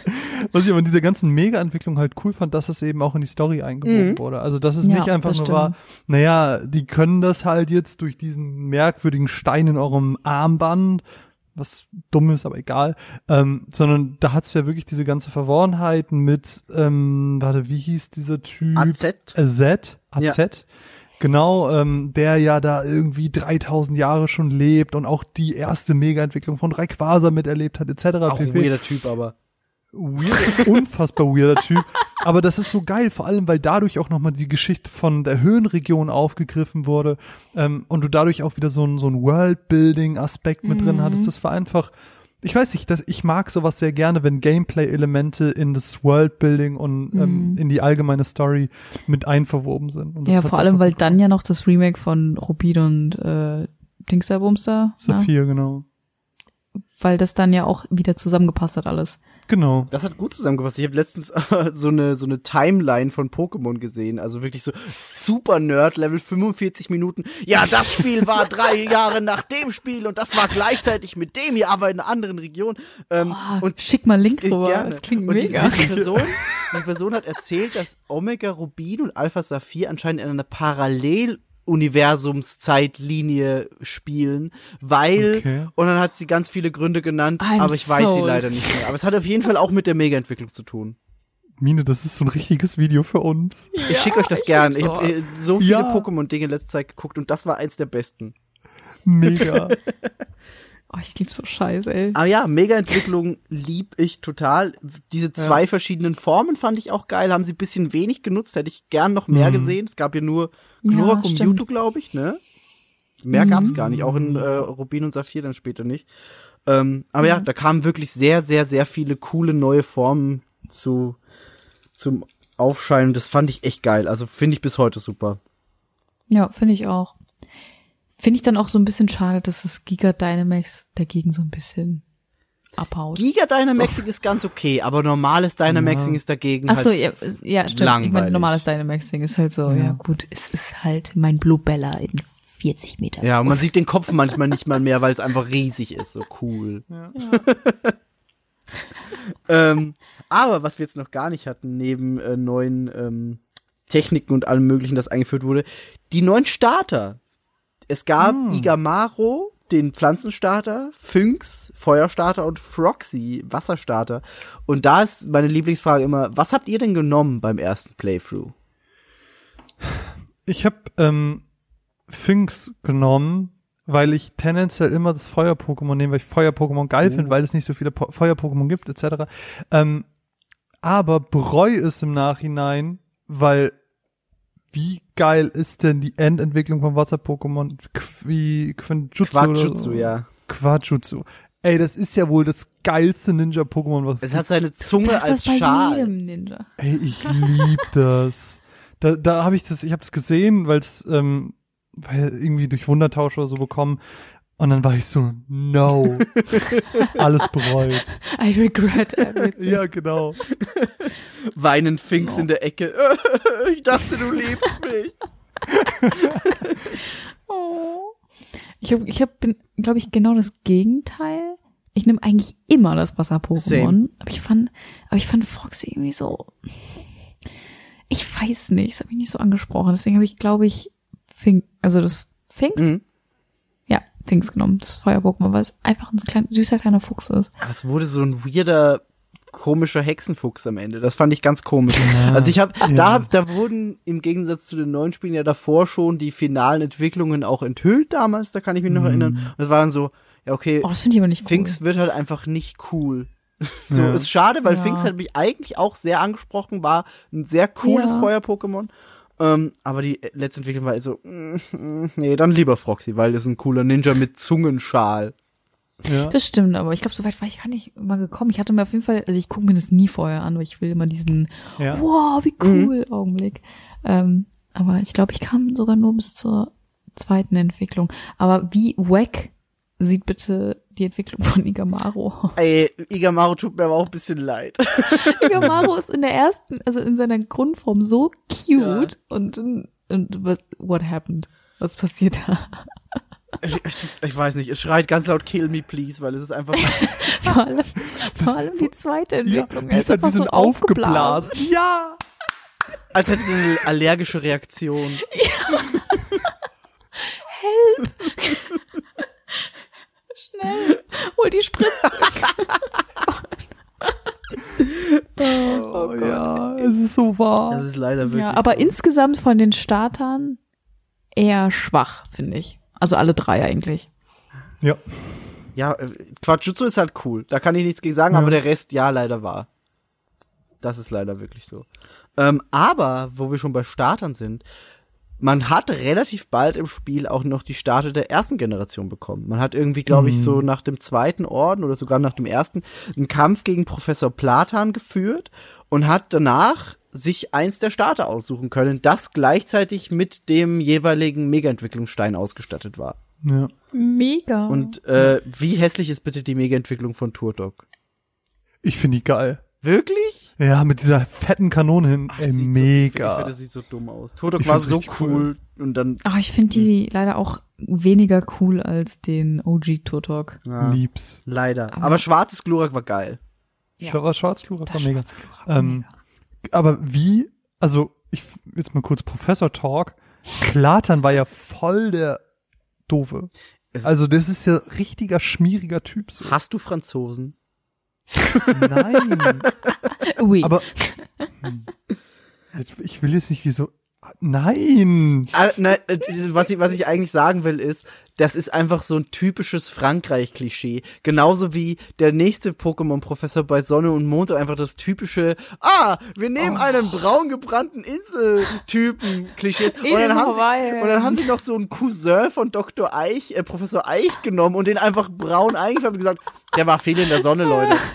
[SPEAKER 4] was ich aber an dieser ganzen Mega-Entwicklung halt cool fand, dass es eben auch in die Story eingewoben
[SPEAKER 2] Mhm.
[SPEAKER 4] wurde. Also, dass es
[SPEAKER 3] Ja,
[SPEAKER 4] nicht einfach nur
[SPEAKER 3] stimmt.
[SPEAKER 4] war, naja, die können das halt jetzt durch diesen merkwürdigen Stein in eurem Armband, was dumm ist, aber egal, ähm, sondern da hat's ja wirklich diese ganze Verworrenheit mit, ähm, warte, wie hieß dieser Typ?
[SPEAKER 2] AZ.
[SPEAKER 4] AZ, AZ. Genau, ähm, der ja da irgendwie 3000 Jahre schon lebt und auch die erste Mega-Entwicklung von Rayquaza miterlebt hat, etc.
[SPEAKER 2] Auch ein
[SPEAKER 4] pp.
[SPEAKER 2] weirder Typ, aber.
[SPEAKER 4] Weird, unfassbar weirder Typ. Aber das ist so geil, vor allem, weil dadurch auch nochmal die Geschichte von der Höhenregion aufgegriffen wurde ähm, und du dadurch auch wieder so ein, so ein Worldbuilding-Aspekt mit drin hattest. Das war einfach, ich weiß nicht, das, ich mag sowas sehr gerne, wenn Gameplay-Elemente in das Worldbuilding und ähm, in die allgemeine Story mit einverwoben sind.
[SPEAKER 3] Ja, vor allem, weil
[SPEAKER 4] gut
[SPEAKER 3] dann ja noch das Remake von Rubin und äh, Dingster Bumster, ja,
[SPEAKER 4] Saphir, genau.
[SPEAKER 3] weil das dann ja auch wieder zusammengepasst hat alles.
[SPEAKER 4] Genau.
[SPEAKER 2] Das hat gut zusammengepasst. Ich habe letztens so eine so eine Timeline von Pokémon gesehen, also wirklich so super Nerd Level 45 Minuten. Ja, das Spiel war drei Jahre nach dem Spiel und das war gleichzeitig mit dem hier, aber in einer anderen Region. Ähm,
[SPEAKER 3] Oh,
[SPEAKER 2] und
[SPEAKER 3] schick mal einen Link
[SPEAKER 2] äh,
[SPEAKER 3] drüber,
[SPEAKER 2] gerne.
[SPEAKER 3] das klingt
[SPEAKER 2] und diese,
[SPEAKER 3] mega.
[SPEAKER 2] diese Person, diese Person hat erzählt, dass Omega Rubin und Alpha Saphir anscheinend in einer Parallel Universumszeitlinie spielen, weil
[SPEAKER 4] Okay.
[SPEAKER 2] und dann hat sie ganz viele Gründe genannt,
[SPEAKER 3] I'm
[SPEAKER 2] aber ich weiß sie
[SPEAKER 3] sold.
[SPEAKER 2] leider nicht mehr. Aber es hat auf jeden Fall auch mit der Mega-Entwicklung zu tun.
[SPEAKER 4] Mine, das ist so ein richtiges Video für uns.
[SPEAKER 2] Ich schicke euch das gern. Ich habe äh, so viele
[SPEAKER 4] Ja.
[SPEAKER 2] Pokémon-Dinge in letzter Zeit geguckt und das war eins der besten.
[SPEAKER 4] Mega.
[SPEAKER 3] Oh, ich lieb so Scheiße, ey.
[SPEAKER 2] Aber ja, Mega-Entwicklung lieb ich total. Diese zwei verschiedenen Formen fand ich auch geil. Haben sie ein bisschen wenig genutzt. Hätte ich gern noch mehr gesehen. Es gab ja nur Glurak und
[SPEAKER 3] stimmt. Mhm.
[SPEAKER 2] Mewtwo, glaube ich, ne? Mehr gab's gar nicht. Auch in äh, Rubin und Saphir dann später nicht. Ähm, aber ja, da kamen wirklich sehr, sehr, sehr viele coole neue Formen zu zum Aufscheinen. Das fand ich echt geil. Also finde ich bis heute super.
[SPEAKER 3] Ja, finde ich auch. Finde ich dann auch so ein bisschen schade, dass das Giga Dynamax dagegen so ein bisschen abhaut.
[SPEAKER 2] Giga Dynamaxing ist ganz okay, aber normales Dynamaxing ist dagegen
[SPEAKER 3] Ach so,
[SPEAKER 2] halt
[SPEAKER 3] ja, ja, stimmt. Ich
[SPEAKER 2] langweilig.
[SPEAKER 3] meine, normales Dynamaxing ist halt so, ja. gut, es ist halt mein Blue Bella in 40 Meter.
[SPEAKER 2] Ja, und man sieht den Kopf manchmal nicht mal mehr, weil es einfach riesig ist. So cool. ähm, aber was wir jetzt noch gar nicht hatten, neben äh, neuen ähm, Techniken und allem möglichen, das eingeführt wurde, die neuen Starter. Es gab Igamaro, den Pflanzenstarter, Phynx, Feuerstarter und Froxy, Wasserstarter. Und da ist meine Lieblingsfrage immer, was habt ihr denn genommen beim ersten Playthrough?
[SPEAKER 4] Ich habe ähm, Finks genommen, weil ich tendenziell immer das Feuer-Pokémon nehme, weil ich Feuer-Pokémon geil finde, weil es nicht so viele Po- Feuer-Pokémon gibt, etc. Ähm, aber bereue es im Nachhinein, weil wie geil ist denn die Endentwicklung von Wasser-Pokémon? Qui- Quinjutsu so?
[SPEAKER 2] ja.
[SPEAKER 4] Quatschutsu. Ey, das ist ja wohl das geilste Ninja-Pokémon, was
[SPEAKER 2] Es hat seine Zunge
[SPEAKER 3] das
[SPEAKER 2] als
[SPEAKER 3] ist bei
[SPEAKER 2] Schal.
[SPEAKER 3] jedem Ninja.
[SPEAKER 4] Ey, ich lieb das. Da, da habe ich das, ich habe das gesehen, weil es ähm, weil irgendwie durch Wundertausch oder so bekommen. Und dann war ich so, no. Alles bereut.
[SPEAKER 3] I regret everything.
[SPEAKER 4] Ja, genau.
[SPEAKER 2] Weinen Finks in der Ecke. ich dachte, du liebst mich.
[SPEAKER 3] Oh. Ich habe, ich hab, bin, glaube ich, genau das Gegenteil. Ich nehme eigentlich immer das Wasser-Pokémon. Aber ich fand, aber ich fand Froxy irgendwie so. Ich weiß nicht, es hat mich nicht so angesprochen. Deswegen habe ich, glaube ich, Fink, also das Finks?
[SPEAKER 2] Mhm.
[SPEAKER 3] Ja, Finks genommen, das Feuer-Pokémon, weil es einfach ein klein, süßer kleiner Fuchs ist.
[SPEAKER 2] Aber es wurde so ein weirder, komischer Hexenfuchs am Ende. Das fand ich ganz komisch. also ich habe, da, da wurden im Gegensatz zu den neuen Spielen ja davor schon die finalen Entwicklungen auch enthüllt damals, da kann ich mich noch erinnern. Und es war dann so, ja okay,
[SPEAKER 3] Oh, das finde ich aber nicht cool.
[SPEAKER 2] Finks wird halt einfach nicht cool. So,
[SPEAKER 4] Ja.
[SPEAKER 2] ist schade, weil
[SPEAKER 3] Ja.
[SPEAKER 2] Finks hat mich eigentlich auch sehr angesprochen, war ein sehr cooles
[SPEAKER 3] Ja.
[SPEAKER 2] Feuer-Pokémon. Ähm, aber die letzte Entwicklung war so, mm, mm, nee, dann lieber Froxy, weil das ist ein cooler Ninja mit Zungenschal.
[SPEAKER 4] Ja.
[SPEAKER 3] Das stimmt, aber ich glaube, so weit war ich gar nicht mal gekommen. Ich hatte mir auf jeden Fall, also ich gucke mir das nie vorher an, weil ich will immer diesen
[SPEAKER 4] Ja.
[SPEAKER 3] wow, wie cool Augenblick. Ähm, aber ich glaube, ich kam sogar nur bis zur zweiten Entwicklung. Aber wie wack sieht bitte die Entwicklung von Igamaro?
[SPEAKER 2] Ey, Igamaru tut mir aber auch ein bisschen leid.
[SPEAKER 3] Igamaro ist in der ersten, also in seiner Grundform so cute und, und what, happened? Was passiert da?
[SPEAKER 2] ist, ich weiß nicht, es schreit ganz laut Kill me please, weil es ist einfach
[SPEAKER 3] Vor allem, vor allem die zweite
[SPEAKER 4] Ja,
[SPEAKER 3] Entwicklung.
[SPEAKER 4] die ist halt wie so ein aufgeblasen. Ja!
[SPEAKER 2] als hätte sie eine allergische Reaktion.
[SPEAKER 3] Schnell, hol die Spritze.
[SPEAKER 4] Oh, ja, es ist so wahr.
[SPEAKER 2] Das ist leider wirklich
[SPEAKER 3] Ja, aber
[SPEAKER 2] so.
[SPEAKER 3] insgesamt von den Startern eher schwach, finde ich. Also alle drei eigentlich.
[SPEAKER 4] Ja.
[SPEAKER 2] Ja, äh, Quatschutsu ist halt cool. Da kann ich nichts gegen sagen,
[SPEAKER 4] Ja.
[SPEAKER 2] aber der Rest ja leider war. Das ist leider wirklich so. Ähm, aber, wo wir schon bei Startern sind, man hat relativ bald im Spiel auch noch die Starter der ersten Generation bekommen. Man hat irgendwie, glaube ich, so nach dem zweiten Orden oder sogar nach dem ersten einen Kampf gegen Professor Platan geführt und hat danach sich eins der Starter aussuchen können, das gleichzeitig mit dem jeweiligen Mega-Entwicklungsstein ausgestattet war.
[SPEAKER 4] Ja.
[SPEAKER 3] Mega.
[SPEAKER 2] Und äh, wie hässlich ist bitte die Mega-Entwicklung von Turtok?
[SPEAKER 4] Ich finde die geil.
[SPEAKER 2] Wirklich?
[SPEAKER 4] Ja, mit dieser fetten Kanone hin.
[SPEAKER 2] Ach,
[SPEAKER 4] Ey,
[SPEAKER 2] sieht So, ich
[SPEAKER 4] mega.
[SPEAKER 2] finde, das sieht so dumm aus. Turtok
[SPEAKER 4] Ich
[SPEAKER 2] war so
[SPEAKER 4] richtig
[SPEAKER 2] cool und dann
[SPEAKER 3] Aber ich finde die leider auch weniger cool als den OG Turtok.
[SPEAKER 2] ja,
[SPEAKER 4] Lieb's.
[SPEAKER 2] leider. Aber,
[SPEAKER 3] Aber-
[SPEAKER 2] schwarzes Glurak war geil.
[SPEAKER 4] Ja.
[SPEAKER 3] Ja.
[SPEAKER 4] Schwarz Schwarzflurer war mega.
[SPEAKER 3] Glurak war
[SPEAKER 4] Ähm, Aber wie, also ich jetzt mal kurz Professor Talk. Platan war ja voll der doofe.
[SPEAKER 2] Es-
[SPEAKER 4] Also das ist ja richtiger schmieriger Typ so.
[SPEAKER 2] Hast du Franzosen?
[SPEAKER 4] Nein.
[SPEAKER 3] Ui.
[SPEAKER 4] Aber jetzt, ich will jetzt nicht wie so. Nein.
[SPEAKER 2] Ah, nein, äh, was ich, was ich eigentlich sagen will, ist, das ist einfach so ein typisches Frankreich-Klischee. Genauso wie der nächste Pokémon-Professor bei Sonne und Mond einfach das typische, ah, wir nehmen einen braun gebrannten Inseltypen-Klischee. Und, dann haben sie- und dann haben sie noch so einen Cousin von Dr. Eich, äh, Professor Eich genommen und den einfach braun eingefärbt und gesagt, der war viel in der Sonne, Leute.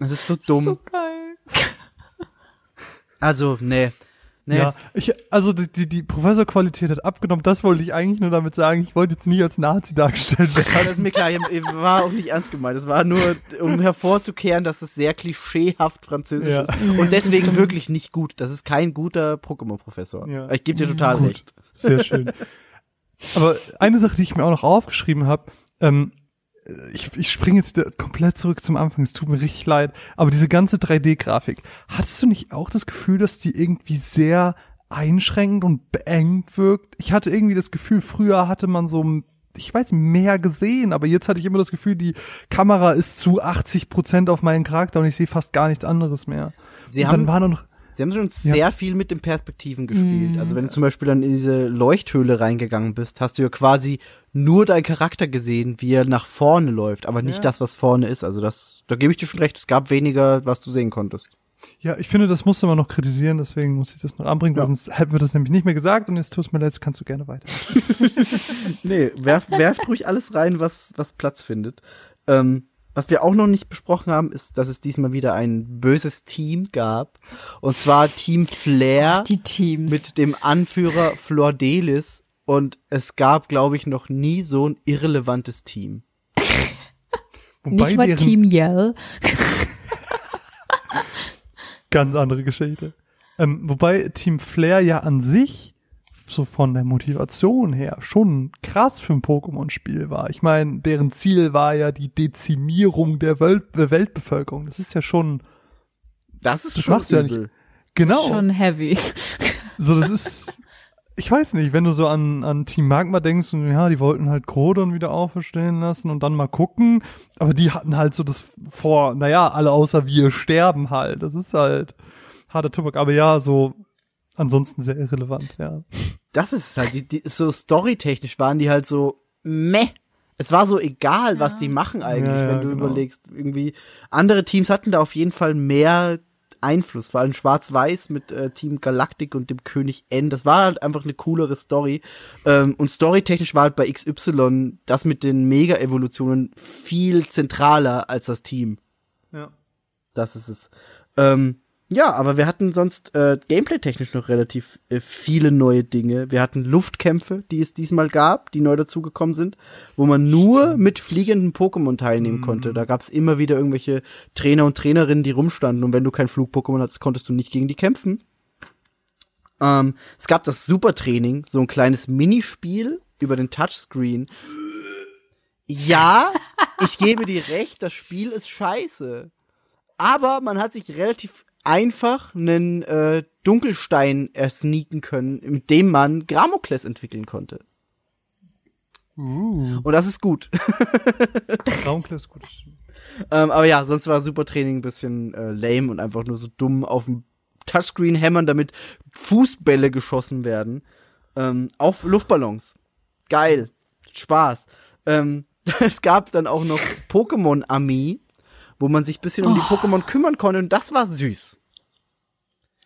[SPEAKER 2] Das ist so dumm.
[SPEAKER 3] so geil.
[SPEAKER 2] Also, nee. Nee.
[SPEAKER 4] Ja, ich, also die, die, die Professorqualität hat abgenommen. Das wollte ich eigentlich nur damit sagen. Ich wollte jetzt nie als Nazi dargestellt werden.
[SPEAKER 2] das ist mir klar, ich- ich war auch nicht ernst gemeint. Es war nur, um hervorzukehren, dass es sehr klischeehaft französisch
[SPEAKER 4] Ja.
[SPEAKER 2] ist. Und deswegen wirklich nicht gut. Das ist kein guter Pokémon-Professor.
[SPEAKER 4] Ja.
[SPEAKER 2] Ich gebe dir total
[SPEAKER 4] Gut.
[SPEAKER 2] recht.
[SPEAKER 4] Sehr schön. Aber eine Sache, die ich mir auch noch aufgeschrieben habe, ähm, ich, ich springe jetzt komplett zurück zum Anfang, es tut mir richtig leid, aber diese ganze 3D-Grafik, hattest du nicht auch das Gefühl, dass die irgendwie sehr einschränkend und beengt wirkt? Ich hatte irgendwie das Gefühl, früher hatte man so, ich weiß, mehr gesehen, aber jetzt hatte ich immer das Gefühl, die Kamera ist zu 80 Prozent auf meinen Charakter und ich sehe fast gar nichts anderes mehr.
[SPEAKER 2] Sie
[SPEAKER 4] und
[SPEAKER 2] haben,
[SPEAKER 4] dann war noch,
[SPEAKER 2] sie haben schon sehr viel mit den Perspektiven gespielt. Also wenn du zum Beispiel dann in diese Leuchthöhle reingegangen bist, hast du ja quasi nur deinen Charakter gesehen, wie er nach vorne läuft, aber nicht
[SPEAKER 4] Ja.
[SPEAKER 2] das, was vorne ist. Also das, da gebe ich dir schon recht. Es gab weniger, was du sehen konntest.
[SPEAKER 4] Ja, ich finde, das musste man noch kritisieren, deswegen muss ich das noch anbringen, weil
[SPEAKER 2] Ja.
[SPEAKER 4] sonst hätten wir das nämlich nicht mehr gesagt und jetzt tust mir leid, jetzt kannst du gerne weiter.
[SPEAKER 2] Nee, werft, werft ruhig alles rein, was, was Platz findet. Ähm, was wir auch noch nicht besprochen haben, ist, dass es diesmal wieder ein böses Team gab. Und zwar Team Flair
[SPEAKER 3] Die Teams.
[SPEAKER 2] mit dem Anführer Flordelis. Und es gab, glaube ich, noch nie so ein irrelevantes Team.
[SPEAKER 3] Nicht mal Team Yell.
[SPEAKER 4] ganz andere Geschichte. Ähm, wobei Team Flair ja an sich so von der Motivation her schon krass für ein Pokémon-Spiel war. Ich meine, deren Ziel war ja die Dezimierung der, Welt, Weltbevölkerung. Das ist ja schon
[SPEAKER 2] Das ist
[SPEAKER 4] Das
[SPEAKER 2] schon
[SPEAKER 4] machst du ja nicht.
[SPEAKER 2] übel.
[SPEAKER 4] genau.
[SPEAKER 3] Schon heavy.
[SPEAKER 4] So, das ist, ich weiß nicht, wenn du so an, an Team Magma denkst und ja, die wollten halt Grodon wieder auferstehen lassen und dann mal gucken, aber die hatten halt so das vor, naja, alle außer wir sterben halt. Das ist halt harter Tobak, aber ja, so ansonsten sehr irrelevant, ja.
[SPEAKER 2] Das ist es halt. Die, die, so storytechnisch waren die halt so meh. Es war so egal, was die machen eigentlich,
[SPEAKER 4] Ja, ja,
[SPEAKER 2] wenn du
[SPEAKER 4] genau.
[SPEAKER 2] überlegst. Irgendwie andere Teams hatten da auf jeden Fall mehr Einfluss, vor allem Schwarz-Weiß mit äh, Team Galactic und dem König N. Das war halt einfach eine coolere Story. Ähm, und storytechnisch war halt bei XY das mit den Mega-Evolutionen viel zentraler als das Team.
[SPEAKER 4] Ja.
[SPEAKER 2] Das ist es. Ähm, ja, aber wir hatten sonst äh, gameplay-technisch noch relativ äh, viele neue Dinge. Wir hatten Luftkämpfe, die es diesmal gab, die neu dazugekommen sind, wo man nur mit fliegenden Pokémon teilnehmen konnte. Da gab's immer wieder irgendwelche Trainer und Trainerinnen, die rumstanden und wenn du kein Flug-Pokémon hattest, konntest du nicht gegen die kämpfen. Ähm, es gab das Supertraining, so ein kleines Minispiel über den Touchscreen. Ja, ich gebe dir recht, das Spiel ist scheiße. Aber man hat sich relativ einfach einen äh, Dunkelstein ersneaken können, mit dem man Gramokles entwickeln konnte.
[SPEAKER 4] Uh,
[SPEAKER 2] Und das ist gut.
[SPEAKER 4] Raumklar ist gut.
[SPEAKER 2] ähm, aber ja, sonst war Supertraining ein bisschen äh, lame und einfach nur so dumm auf dem Touchscreen hämmern, damit Fußbälle geschossen werden. Ähm, auf Luftballons. Geil. Spaß. Ähm, es gab dann auch noch Pokémon Armee, wo man sich bisschen um die
[SPEAKER 3] Oh.
[SPEAKER 2] Pokémon kümmern konnte und das war süß.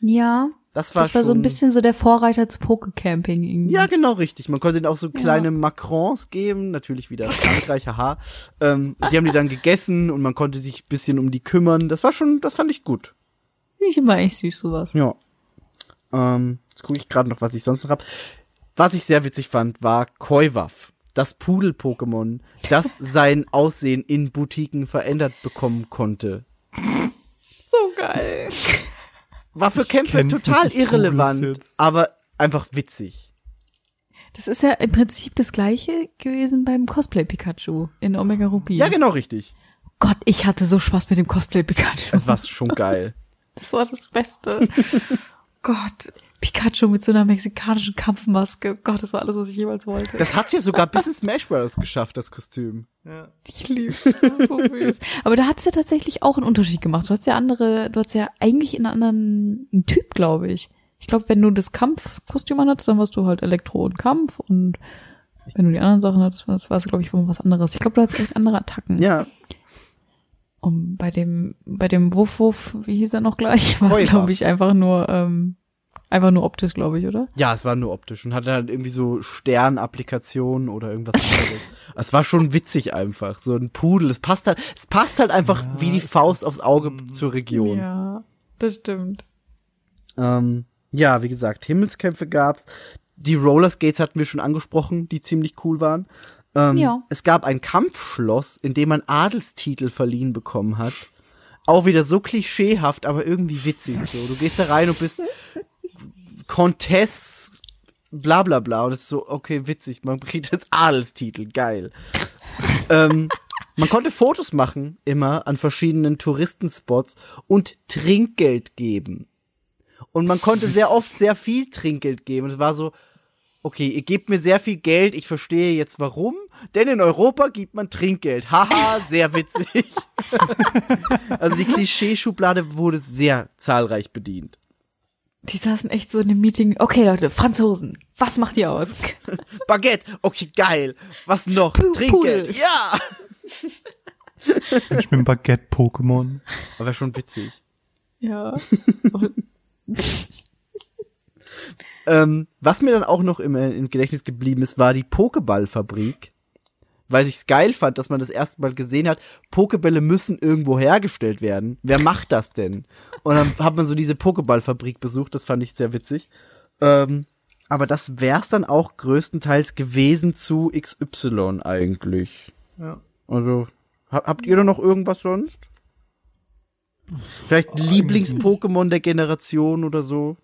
[SPEAKER 3] Ja.
[SPEAKER 2] Das war,
[SPEAKER 3] Das war so
[SPEAKER 2] schon,
[SPEAKER 3] ein bisschen so der Vorreiter zu Pokecamping irgendwie.
[SPEAKER 2] Ja, genau richtig. Man konnte ihnen auch so kleine Macrons geben, natürlich wieder Frankreich, haha. Ähm, die haben die dann gegessen und man konnte sich ein bisschen um die kümmern. Das war schon, das fand ich gut.
[SPEAKER 3] Ich immer echt süß sowas.
[SPEAKER 2] Ja. Ähm, jetzt gucke ich gerade noch, was ich sonst noch hab. Was ich sehr witzig fand, war Koiwaff, das Pudel-Pokémon, das sein Aussehen in Boutiquen verändert bekommen konnte.
[SPEAKER 3] So geil.
[SPEAKER 2] War für Kämpfe total
[SPEAKER 4] nicht,
[SPEAKER 2] irrelevant, aber einfach witzig.
[SPEAKER 3] Das ist ja im Prinzip das gleiche gewesen beim Cosplay Pikachu in Omega Ruby.
[SPEAKER 2] Ja, genau richtig.
[SPEAKER 3] Gott, ich hatte so Spaß mit dem Cosplay Pikachu.
[SPEAKER 2] Das war schon geil.
[SPEAKER 3] Das war das Beste. Gott, Pikachu mit so einer mexikanischen Kampfmaske. Gott, das war alles, was ich jemals wollte.
[SPEAKER 2] Das hat's ja sogar bis in Smash Bros. geschafft, das Kostüm.
[SPEAKER 3] ich liebe das ist so süß. Aber da hat's ja tatsächlich auch einen Unterschied gemacht. Du hast ja andere, du hast ja eigentlich einen anderen Typ, glaube ich. Ich glaube, wenn du das Kampfkostüm anhattest, dann warst du halt Elektro und Kampf und wenn du die anderen Sachen hattest, war es, glaube ich, was anderes. Ich glaube, du hattest echt andere Attacken.
[SPEAKER 2] Ja,
[SPEAKER 3] Und bei dem, bei dem Wuff Wuff, wie hieß er noch gleich, war es, glaube ich, einfach nur, ähm, einfach nur optisch, glaube ich, oder?
[SPEAKER 2] ja, es war nur optisch und hatte halt irgendwie so Sternapplikationen oder irgendwas anderes. es war schon witzig einfach, so ein Pudel. Es passt halt, es passt halt einfach wie die Faust aufs Auge zur Region.
[SPEAKER 3] Ja, das stimmt.
[SPEAKER 2] Ähm, ja, wie gesagt, Himmelskämpfe gab's. Die Rollerskates hatten wir schon angesprochen, die ziemlich cool waren. Ähm,
[SPEAKER 3] Ja.
[SPEAKER 2] Es gab ein Kampfschloss, in dem man Adelstitel verliehen bekommen hat. Auch wieder so klischeehaft, aber irgendwie witzig. So, du gehst da rein und bist Comtesse, bla bla bla. Und es ist so, okay, witzig, man kriegt jetzt Adelstitel, geil. ähm, man konnte Fotos machen, immer an verschiedenen Touristenspots und Trinkgeld geben. Und man konnte sehr oft sehr viel Trinkgeld geben. Und es war so, okay, ihr gebt mir sehr viel Geld, ich verstehe jetzt warum, denn in Europa gibt man Trinkgeld. Haha, sehr witzig. also die Klischeeschublade wurde sehr zahlreich bedient.
[SPEAKER 3] Die saßen echt so in einem Meeting. Okay, Leute, Franzosen, was macht ihr aus?
[SPEAKER 2] Baguette, okay, geil. Was noch?
[SPEAKER 3] Pu-
[SPEAKER 2] Trinkgeld.
[SPEAKER 3] Pudel.
[SPEAKER 2] Ja.
[SPEAKER 4] Ich bin ein Baguette-Pokémon.
[SPEAKER 2] Aber wäre schon witzig.
[SPEAKER 3] Ja.
[SPEAKER 2] Ähm, was mir dann auch noch im, im Gedächtnis geblieben ist, war die Pokéballfabrik. Weil ich es geil fand, dass man das erste Mal gesehen hat, Pokebälle müssen irgendwo hergestellt werden. Wer macht das denn? Und dann hat man so diese Pokéballfabrik besucht, das fand ich sehr witzig. Ähm, aber das wär's dann auch größtenteils gewesen zu XY eigentlich.
[SPEAKER 4] Ja.
[SPEAKER 2] Also, ha habt ihr da noch irgendwas sonst? Vielleicht Lieblings-Pokémon der Generation oder so?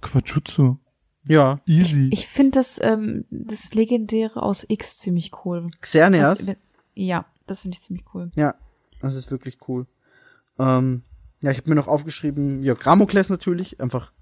[SPEAKER 4] Quatschutsu.
[SPEAKER 2] Ja.
[SPEAKER 4] Easy.
[SPEAKER 3] Ich finde das, ähm, das Legendäre aus X ziemlich cool.
[SPEAKER 2] Xerneas?
[SPEAKER 3] Was- ja, das finde ich ziemlich cool.
[SPEAKER 2] Ja, das ist wirklich cool. Ähm, ja, ich habe mir noch aufgeschrieben, ja, Gramokles natürlich, einfach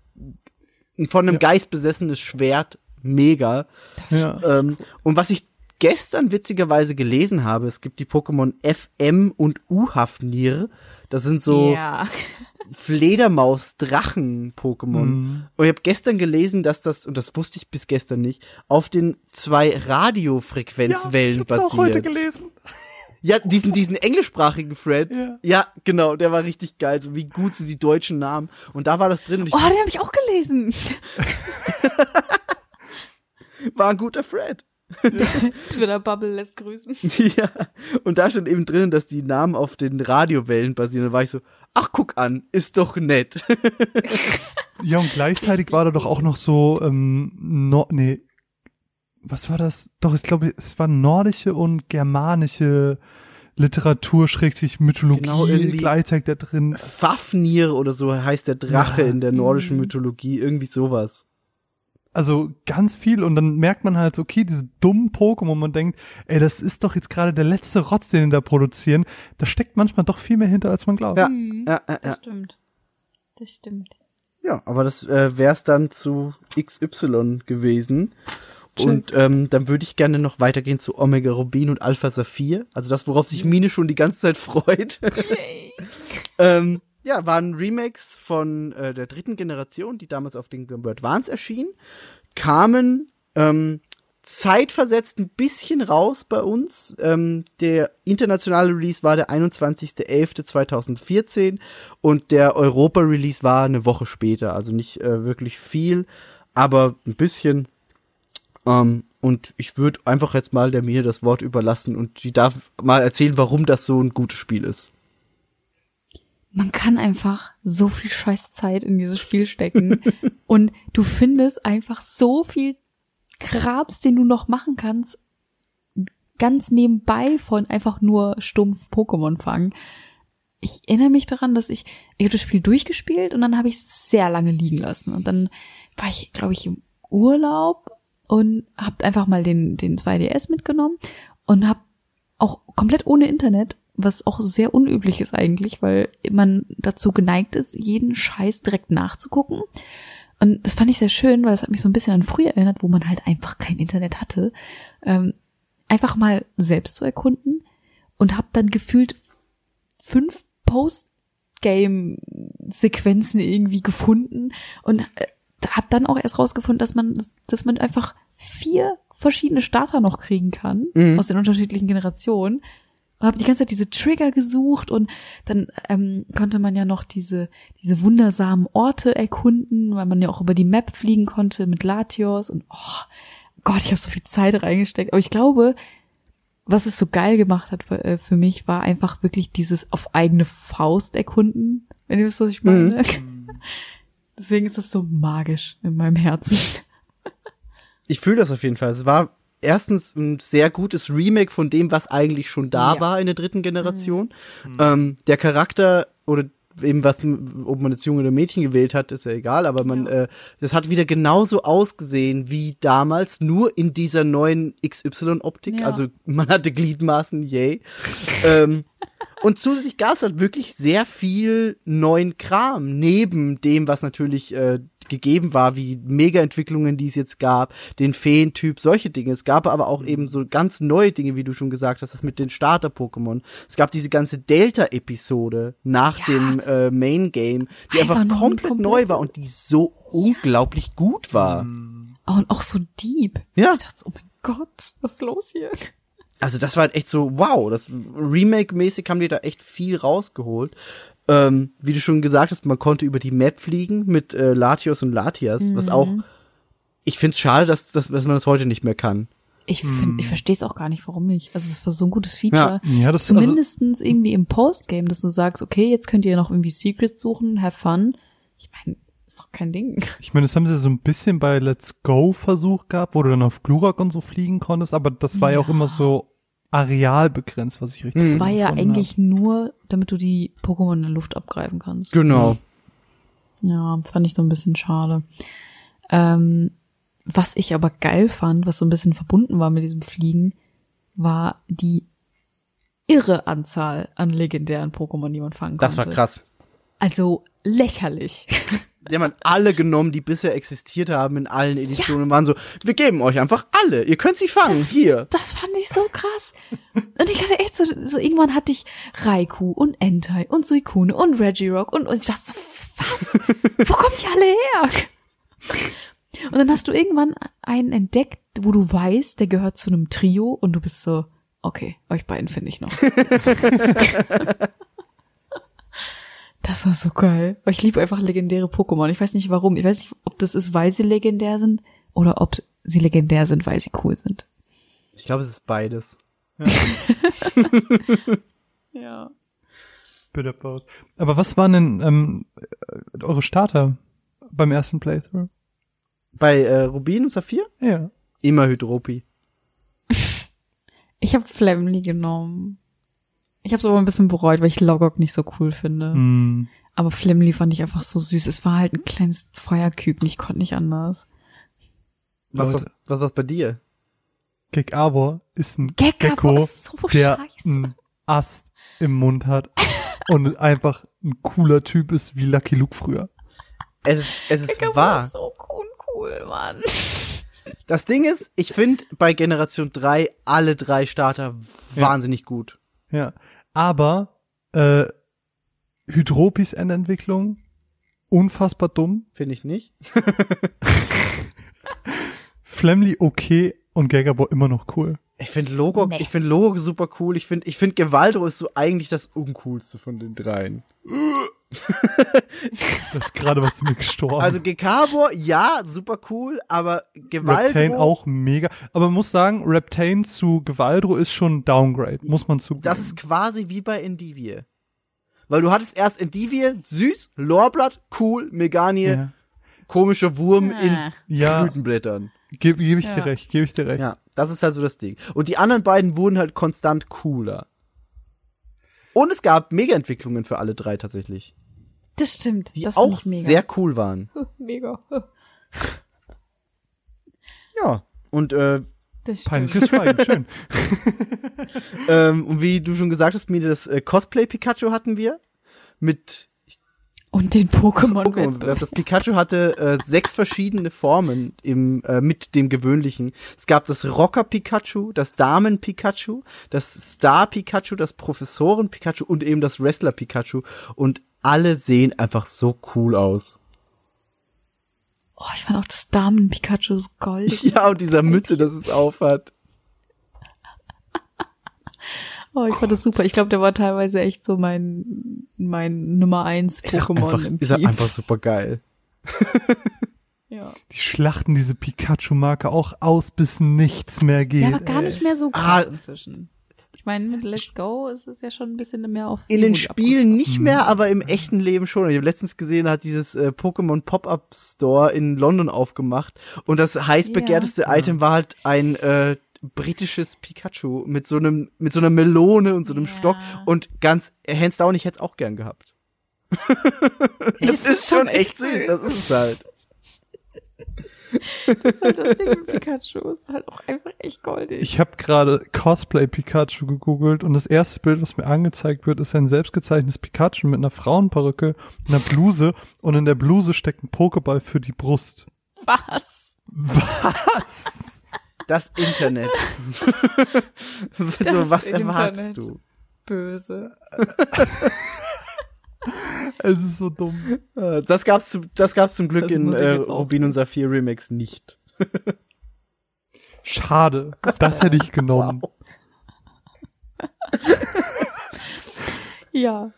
[SPEAKER 2] ein von einem Geist besessenes Schwert, mega.
[SPEAKER 4] ja.
[SPEAKER 2] Ähm, und was ich gestern witzigerweise gelesen habe, es gibt die Pokémon FM und U-Hafnir. Das sind so
[SPEAKER 3] Ja.
[SPEAKER 2] Fledermaus-Drachen-Pokémon.
[SPEAKER 4] Mhm.
[SPEAKER 2] Und ich habe gestern gelesen, dass das, und das wusste ich bis gestern nicht, auf den zwei Radiofrequenzwellen
[SPEAKER 4] ich hab's
[SPEAKER 2] basiert.
[SPEAKER 4] auch heute gelesen.
[SPEAKER 2] Ja, diesen, diesen englischsprachigen Thread.
[SPEAKER 4] Ja.
[SPEAKER 2] genau, der war richtig geil, so wie gut sie die deutschen Namen. Und da war das drin ich
[SPEAKER 3] Oh, den habe ich auch gelesen.
[SPEAKER 2] war ein guter Thread.
[SPEAKER 3] Twitter-Bubble lässt grüßen.
[SPEAKER 2] ja. Und da stand eben drin, dass die Namen auf den Radiowellen basieren. Da war ich so, ach guck an, ist doch nett.
[SPEAKER 4] Ja, und gleichzeitig war da doch auch noch so, ähm, no, nee, was war das? Doch, ich glaube, es war nordische und germanische Literatur, Schrägstrich Mythologie
[SPEAKER 2] Genau,
[SPEAKER 4] gleichzeitig da drin.
[SPEAKER 2] Fafnir oder so heißt der Drache
[SPEAKER 4] Ja.
[SPEAKER 2] in der nordischen
[SPEAKER 3] Mhm.
[SPEAKER 2] Mythologie, irgendwie sowas.
[SPEAKER 4] Also ganz viel und dann merkt man halt, so, okay, diese dummen Pokémon, man denkt, ey, das ist doch jetzt gerade der letzte Rotz, den die da produzieren. Da steckt manchmal doch viel mehr hinter, als man glaubt.
[SPEAKER 2] Ja,
[SPEAKER 3] Mhm.
[SPEAKER 2] ja, ja, ja.
[SPEAKER 3] Das stimmt. Das stimmt.
[SPEAKER 2] Ja, aber das äh, wär's dann zu XY gewesen. Und ähm, dann würde ich gerne noch weitergehen zu Omega Rubin und Alpha Saphir. Also das, worauf sich Mine schon die ganze Zeit freut. ähm, ja, waren Remakes von äh, der dritten Generation, die damals auf den Game Boy Advance erschienen, kamen ähm, zeitversetzt ein bisschen raus bei uns. Ähm, der internationale Release war der 21.11.2014 und der Europa-Release war eine Woche später. Also nicht äh, wirklich viel, aber ein bisschen. Ähm, und ich würde einfach jetzt mal der Mine das Wort überlassen und die darf mal erzählen, warum das so ein gutes Spiel ist.
[SPEAKER 3] Man kann einfach so viel scheiß Zeit in dieses Spiel stecken und du findest einfach so viel Krabs, den du noch machen kannst, ganz nebenbei von einfach nur stumpf Pokémon fangen. Ich erinnere mich daran, dass ich, ich habe das Spiel durchgespielt und dann habe ich es sehr lange liegen lassen und dann war ich, glaube ich, im Urlaub und habe einfach mal den den 2DS mitgenommen und habe auch komplett ohne Internet, was auch sehr unüblich ist eigentlich, weil man dazu geneigt ist, jeden Scheiß direkt nachzugucken. Und das fand ich sehr schön, weil es hat mich so ein bisschen an früher erinnert, wo man halt einfach kein Internet hatte. Ähm, einfach mal selbst zu erkunden und habe dann gefühlt fünf Post-Game-Sequenzen irgendwie gefunden und äh, habe dann auch erst rausgefunden, dass man, dass man einfach vier verschiedene Starter noch kriegen kann
[SPEAKER 2] Mhm.
[SPEAKER 3] aus den unterschiedlichen Generationen. Und habe die ganze Zeit diese Trigger gesucht und dann ähm, konnte man ja noch diese diese wundersamen Orte erkunden, weil man ja auch über die Map fliegen konnte mit Latios und oh Gott, ich habe so viel Zeit reingesteckt. Aber ich glaube, was es so geil gemacht hat für, äh, für mich, war einfach wirklich dieses auf eigene Faust erkunden, wenn ihr wisst, was ich meine. Deswegen ist das so magisch in meinem Herzen.
[SPEAKER 2] Ich fühle das auf jeden Fall. Es war erstens ein sehr gutes Remake von dem, was eigentlich schon da
[SPEAKER 3] Ja.
[SPEAKER 2] war in der dritten Generation. Ähm, der Charakter oder eben was, ob man jetzt Junge oder Mädchen gewählt hat, ist ja egal, aber man, äh, das hat wieder genauso ausgesehen wie damals, nur in dieser neuen XY-Optik.
[SPEAKER 3] Ja.
[SPEAKER 2] Also man hatte Gliedmaßen, yay. ähm, und zusätzlich gab es halt wirklich sehr viel neuen Kram, neben dem, was natürlich äh, gegeben war, wie Mega-Entwicklungen, die es jetzt gab, den Feentyp, solche Dinge. Es gab aber auch eben so ganz neue Dinge, wie du schon gesagt hast, das mit den Starter-Pokémon. Es gab diese ganze Delta-Episode nach
[SPEAKER 3] Ja.
[SPEAKER 2] dem äh, Main-Game, die einfach,
[SPEAKER 3] Einfach
[SPEAKER 2] komplett
[SPEAKER 3] komplett-
[SPEAKER 2] neu war und die so unglaublich gut war.
[SPEAKER 3] Oh, und auch so deep.
[SPEAKER 2] Ja.
[SPEAKER 3] Ich dachte so, oh mein Gott, was ist los hier?
[SPEAKER 2] Also das war halt echt so, wow, das Remake-mäßig haben die da echt viel rausgeholt. Ähm, wie du schon gesagt hast, man konnte über die Map fliegen mit äh, Latios und Latias, was auch, ich find's schade, dass, dass, dass man das heute nicht mehr kann.
[SPEAKER 3] Ich finde, ich verstehe es auch gar nicht, warum nicht. Also es war so ein gutes Feature.
[SPEAKER 4] Ja, das also,
[SPEAKER 3] Zumindestens irgendwie im Postgame, dass du sagst, okay, jetzt könnt ihr noch irgendwie Secrets suchen, have fun. Ich meine, ist doch kein Ding.
[SPEAKER 4] ich meine, das haben sie so ein bisschen bei Let's Go Versuch gehabt, wo du dann auf Glurak und so fliegen konntest, aber das war ja, auch immer so arealbegrenzt, was ich richtig
[SPEAKER 3] Das war ja
[SPEAKER 4] gefunden
[SPEAKER 3] eigentlich nur, damit du die Pokémon in der Luft abgreifen kannst.
[SPEAKER 2] Genau.
[SPEAKER 3] Ja, das fand ich so ein bisschen schade. Ähm, was ich aber geil fand, was so ein bisschen verbunden war mit diesem Fliegen, war die irre Anzahl an legendären Pokémon, die man fangen konnte.
[SPEAKER 2] Das war krass.
[SPEAKER 3] Also lächerlich.
[SPEAKER 2] Die haben halt alle genommen, die bisher existiert haben in allen Editionen und waren so, wir geben euch einfach alle. Ihr könnt sie fangen. Hier.
[SPEAKER 3] Das fand ich so krass. Und ich hatte echt so, so irgendwann hatte ich Raikou und Entei und Suicune und Regirock und, und ich dachte so, was? Wo kommt die alle her? Und dann hast du irgendwann einen entdeckt, wo du weißt, der gehört zu einem Trio und du bist so, okay, euch beiden finde ich noch. Das war so geil. Ich liebe einfach legendäre Pokémon. Ich weiß nicht warum. Ich weiß nicht, ob das ist, weil sie legendär sind oder ob sie legendär sind, weil sie cool sind.
[SPEAKER 2] Ich glaube, es ist beides.
[SPEAKER 3] Ja.
[SPEAKER 4] Bitte Boat. Aber was waren denn ähm, äh, eure Starter beim ersten Playthrough?
[SPEAKER 2] Bei äh, Rubin und Saphir?
[SPEAKER 4] Ja.
[SPEAKER 2] Immer Hydropi.
[SPEAKER 3] Ich habe Flamly genommen. Ich habe es aber ein bisschen bereut, weil ich Logok nicht so cool finde.
[SPEAKER 4] Hm.
[SPEAKER 3] Aber Flamly fand ich einfach so süß. Es war halt ein kleines Feuerküken. Ich konnte nicht anders.
[SPEAKER 2] Was, was,
[SPEAKER 4] Leute.
[SPEAKER 2] was, was bei dir?
[SPEAKER 4] Gek Arbor ist ein
[SPEAKER 3] Gekka
[SPEAKER 4] Gecko,
[SPEAKER 3] so
[SPEAKER 4] der
[SPEAKER 3] scheiße.
[SPEAKER 4] einen Ast im Mund hat und einfach ein cooler Typ ist wie Lucky Luke früher.
[SPEAKER 2] Es ist, es ist wahr.
[SPEAKER 3] war so uncool, Mann.
[SPEAKER 2] Das Ding ist, ich finde bei Generation 3 alle drei Starter
[SPEAKER 4] Ja.
[SPEAKER 2] wahnsinnig gut.
[SPEAKER 4] Ja. Aber äh, Hydropis Endentwicklung unfassbar dumm.
[SPEAKER 2] Finde ich nicht.
[SPEAKER 4] Flamly okay, und Gagabo immer noch cool.
[SPEAKER 2] Ich finde Logok,
[SPEAKER 3] Nee.
[SPEAKER 2] ich finde Logok super cool. Ich finde, ich finde Gewaldro ist so eigentlich das uncoolste von den dreien.
[SPEAKER 4] Das ist gerade was mir gestorben.
[SPEAKER 2] Also Gekabor, ja, super cool, aber Gewaldro.
[SPEAKER 4] Reptane auch mega. Aber man muss sagen, Reptane zu Gewaldro ist schon ein Downgrade, muss man zugeben.
[SPEAKER 2] Das ist quasi wie bei Endivie. Weil du hattest erst Endivie, süß, Lorblatt, cool, Meganie,
[SPEAKER 4] ja,
[SPEAKER 2] komischer Wurm in
[SPEAKER 4] ja
[SPEAKER 2] Blütenblättern.
[SPEAKER 4] gebe geb ich
[SPEAKER 3] Ja.
[SPEAKER 4] dir recht, gebe ich dir recht.
[SPEAKER 2] Ja, das ist halt so das Ding. Und die anderen beiden wurden halt konstant cooler. Und es gab Mega-Entwicklungen für alle drei tatsächlich,
[SPEAKER 3] Das stimmt.
[SPEAKER 2] die
[SPEAKER 3] das
[SPEAKER 2] auch sehr cool waren.
[SPEAKER 3] mega.
[SPEAKER 2] Ja. Und äh,
[SPEAKER 3] Das stimmt.
[SPEAKER 4] Peinliches Schweigen, schön.
[SPEAKER 2] ähm, und wie du schon gesagt hast, Mine, das äh, Cosplay Pikachu hatten wir mit
[SPEAKER 3] Und den Pokémon
[SPEAKER 2] Pokémon. Das Pikachu hatte äh, sechs verschiedene Formen im äh, mit dem gewöhnlichen. Es gab das Rocker Pikachu, das Damen Pikachu, das Star Pikachu, das Professoren Pikachu und eben das Wrestler Pikachu und alle sehen einfach so cool aus.
[SPEAKER 3] Oh, ich fand auch das Damen-Pikachu so goldig.
[SPEAKER 2] Ja, und dieser Mütze, das es aufhat.
[SPEAKER 3] Oh, ich fand das super. Ich glaube, der war teilweise echt so mein, mein Nummer eins Pokémon
[SPEAKER 2] einfach, ist auch
[SPEAKER 3] Team.
[SPEAKER 2] einfach super geil.
[SPEAKER 3] Ja.
[SPEAKER 4] Die schlachten diese Pikachu-Marke auch aus, bis nichts mehr geht.
[SPEAKER 3] ja, aber gar nicht mehr so krass
[SPEAKER 2] Ah.
[SPEAKER 3] inzwischen. Ich meine, mit Let's Go ist es ja schon ein bisschen mehr auf
[SPEAKER 2] In den Spielen nicht mehr, aber im echten Leben schon. Ich habe letztens gesehen, hat dieses äh, Pokémon Pop-Up Store in London aufgemacht und das heiß
[SPEAKER 3] Ja.
[SPEAKER 2] begehrteste Item war halt ein äh, britisches Pikachu mit so einem mit so einer Melone und so einem
[SPEAKER 3] Ja.
[SPEAKER 2] Stock und ganz hands down, ich hätte es auch gern gehabt. Das
[SPEAKER 3] Es
[SPEAKER 2] ist schon echt süß, das ist es halt.
[SPEAKER 3] Das ist halt das Ding mit Pikachu. Ist halt auch einfach echt goldig.
[SPEAKER 4] Ich habe gerade Cosplay Pikachu gegoogelt und das erste Bild, was mir angezeigt wird, ist ein selbstgezeichnetes Pikachu mit einer Frauenperücke, einer Bluse und in der Bluse steckt ein Pokéball für die Brust.
[SPEAKER 3] Was?
[SPEAKER 4] Was?
[SPEAKER 2] Das Internet. so,
[SPEAKER 3] Das
[SPEAKER 2] was
[SPEAKER 3] Internet.
[SPEAKER 2] erwartest du?
[SPEAKER 3] Böse.
[SPEAKER 4] Es ist so dumm.
[SPEAKER 2] Äh, Das gab's, das gab's zum Glück
[SPEAKER 3] Das
[SPEAKER 2] in äh, Rubin und Saphir Remix nicht.
[SPEAKER 4] Schade. Das hätte ich genommen.
[SPEAKER 3] Ja.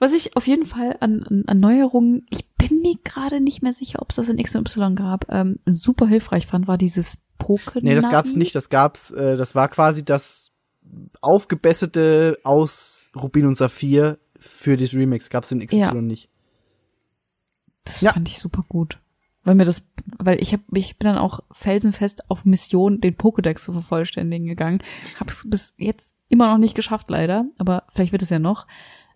[SPEAKER 3] Was ich auf jeden Fall an, an, an Neuerungen, ich bin mir gerade nicht mehr sicher, ob es das in X und Y gab, ähm, super hilfreich fand, war dieses Pokémon.
[SPEAKER 2] Nee, das gab's nicht. Das gab's, äh, das war quasi das aufgebesserte aus Rubin und Saphir für das Remix. Gab's in XY
[SPEAKER 3] Ja.
[SPEAKER 2] nicht.
[SPEAKER 3] Das
[SPEAKER 2] Ja.
[SPEAKER 3] fand ich super gut. Weil mir das, weil ich hab, ich bin dann auch felsenfest auf Mission, den Pokédex zu vervollständigen gegangen. Hab's bis jetzt immer noch nicht geschafft, leider, aber vielleicht wird es ja noch.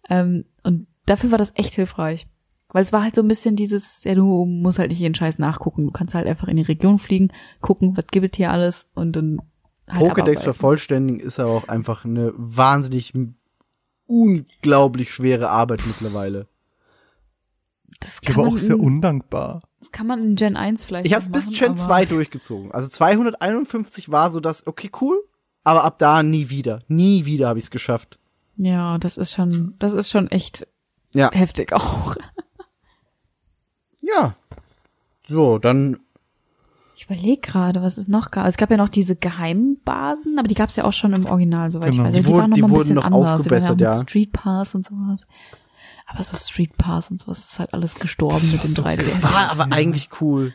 [SPEAKER 3] Ähm, und dafür war das echt hilfreich. Weil es war halt so ein bisschen dieses, ja, du musst halt nicht jeden Scheiß nachgucken. Du kannst halt einfach in die Region fliegen, gucken, was gibt es hier alles und dann halt
[SPEAKER 2] Pokédex vervollständigen ist aber auch einfach eine wahnsinnig unglaublich schwere Arbeit mittlerweile.
[SPEAKER 3] Das
[SPEAKER 4] Ich
[SPEAKER 3] kann,
[SPEAKER 4] aber
[SPEAKER 3] man
[SPEAKER 4] auch sehr
[SPEAKER 3] in,
[SPEAKER 4] undankbar.
[SPEAKER 3] das kann man in Gen 1 vielleicht
[SPEAKER 2] Ich hab's
[SPEAKER 3] noch
[SPEAKER 2] bis Gen
[SPEAKER 3] aber-
[SPEAKER 2] 2 durchgezogen. Also 251 war so das, okay, cool, aber ab da nie wieder. Nie wieder habe ich's geschafft.
[SPEAKER 3] Ja, das ist schon, das ist schon echt
[SPEAKER 2] Ja.
[SPEAKER 3] heftig auch.
[SPEAKER 2] Ja. So, dann
[SPEAKER 3] Ich überlege gerade, was es noch gab. Es gab ja noch diese Geheimbasen, aber die gab es ja auch schon im Original, soweit
[SPEAKER 4] Genau.
[SPEAKER 3] ich weiß. Also
[SPEAKER 2] Die
[SPEAKER 3] die,
[SPEAKER 2] wurden-
[SPEAKER 3] waren noch
[SPEAKER 2] die
[SPEAKER 3] mal ein bisschen
[SPEAKER 2] noch
[SPEAKER 3] anders. Die waren
[SPEAKER 2] aufgebessert,
[SPEAKER 3] ja. Street Pass und sowas. Aber so Street Pass und sowas ist halt alles gestorben mit dem 3DS.
[SPEAKER 2] das war aber eigentlich cool.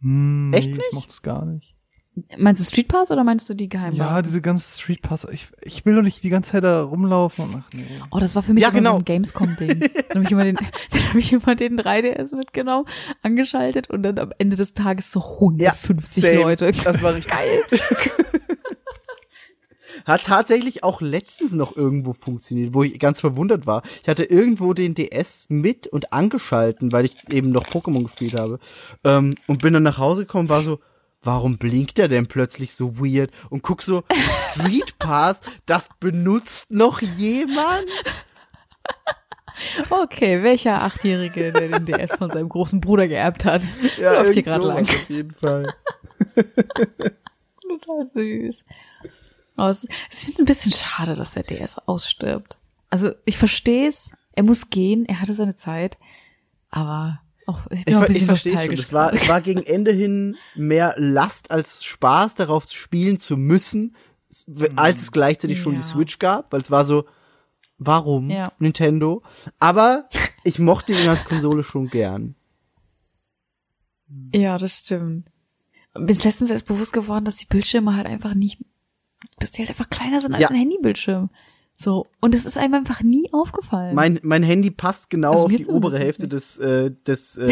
[SPEAKER 4] Hm, nee,
[SPEAKER 2] Echt nicht?
[SPEAKER 4] Ich mochte es gar nicht.
[SPEAKER 3] Meinst du Street Pass oder meinst du die Geheimbasen?
[SPEAKER 4] Ja, diese ganzen Street Pass. Ich, ich will doch nicht die ganze Zeit da rumlaufen. und Ach nee.
[SPEAKER 3] Oh, das war für mich
[SPEAKER 2] Ja, genau.
[SPEAKER 3] so ein Gamescom-Ding. dann habe ich immer den, dann habe ich immer den 3DS mitgenommen, angeschaltet und dann am Ende des Tages so 150
[SPEAKER 2] same.
[SPEAKER 3] Leute.
[SPEAKER 2] Das war richtig geil. Hat tatsächlich auch letztens noch irgendwo funktioniert, wo ich ganz verwundert war. Ich hatte irgendwo den DS mit und angeschalten, weil ich eben noch Pokémon gespielt habe. Ähm, und bin dann nach Hause gekommen, war so, warum blinkt der denn plötzlich so weird? Und guck so, Street Pass, das benutzt noch jemand?
[SPEAKER 3] Okay, welcher Achtjährige, der den DS von seinem großen Bruder geerbt hat, läuft hier gerade lang.
[SPEAKER 2] Auf jeden Fall.
[SPEAKER 3] Total süß. Aber es, es ist ein bisschen schade, dass der DS ausstirbt. Also ich verstehe es, er muss gehen, er hatte seine Zeit, aber Oh, ich
[SPEAKER 2] Ich,
[SPEAKER 3] bin ein
[SPEAKER 2] ich verstehe schon. Es war, es war gegen Ende hin mehr Last als Spaß, darauf spielen zu müssen, w- als es gleichzeitig schon die. Switch gab, weil es war so, warum
[SPEAKER 3] Ja.
[SPEAKER 2] Nintendo? Aber ich mochte ihn als Konsole schon gern.
[SPEAKER 3] Ja, das stimmt. Ist letztens erst bewusst geworden, dass die Bildschirme halt einfach nicht, dass die halt einfach kleiner sind als
[SPEAKER 2] Ja.
[SPEAKER 3] ein Handybildschirm. So. Und es ist einem einfach nie aufgefallen.
[SPEAKER 2] Mein, mein Handy passt genau
[SPEAKER 3] Also
[SPEAKER 2] auf die obere
[SPEAKER 3] nicht.
[SPEAKER 2] Hälfte des, äh, des äh,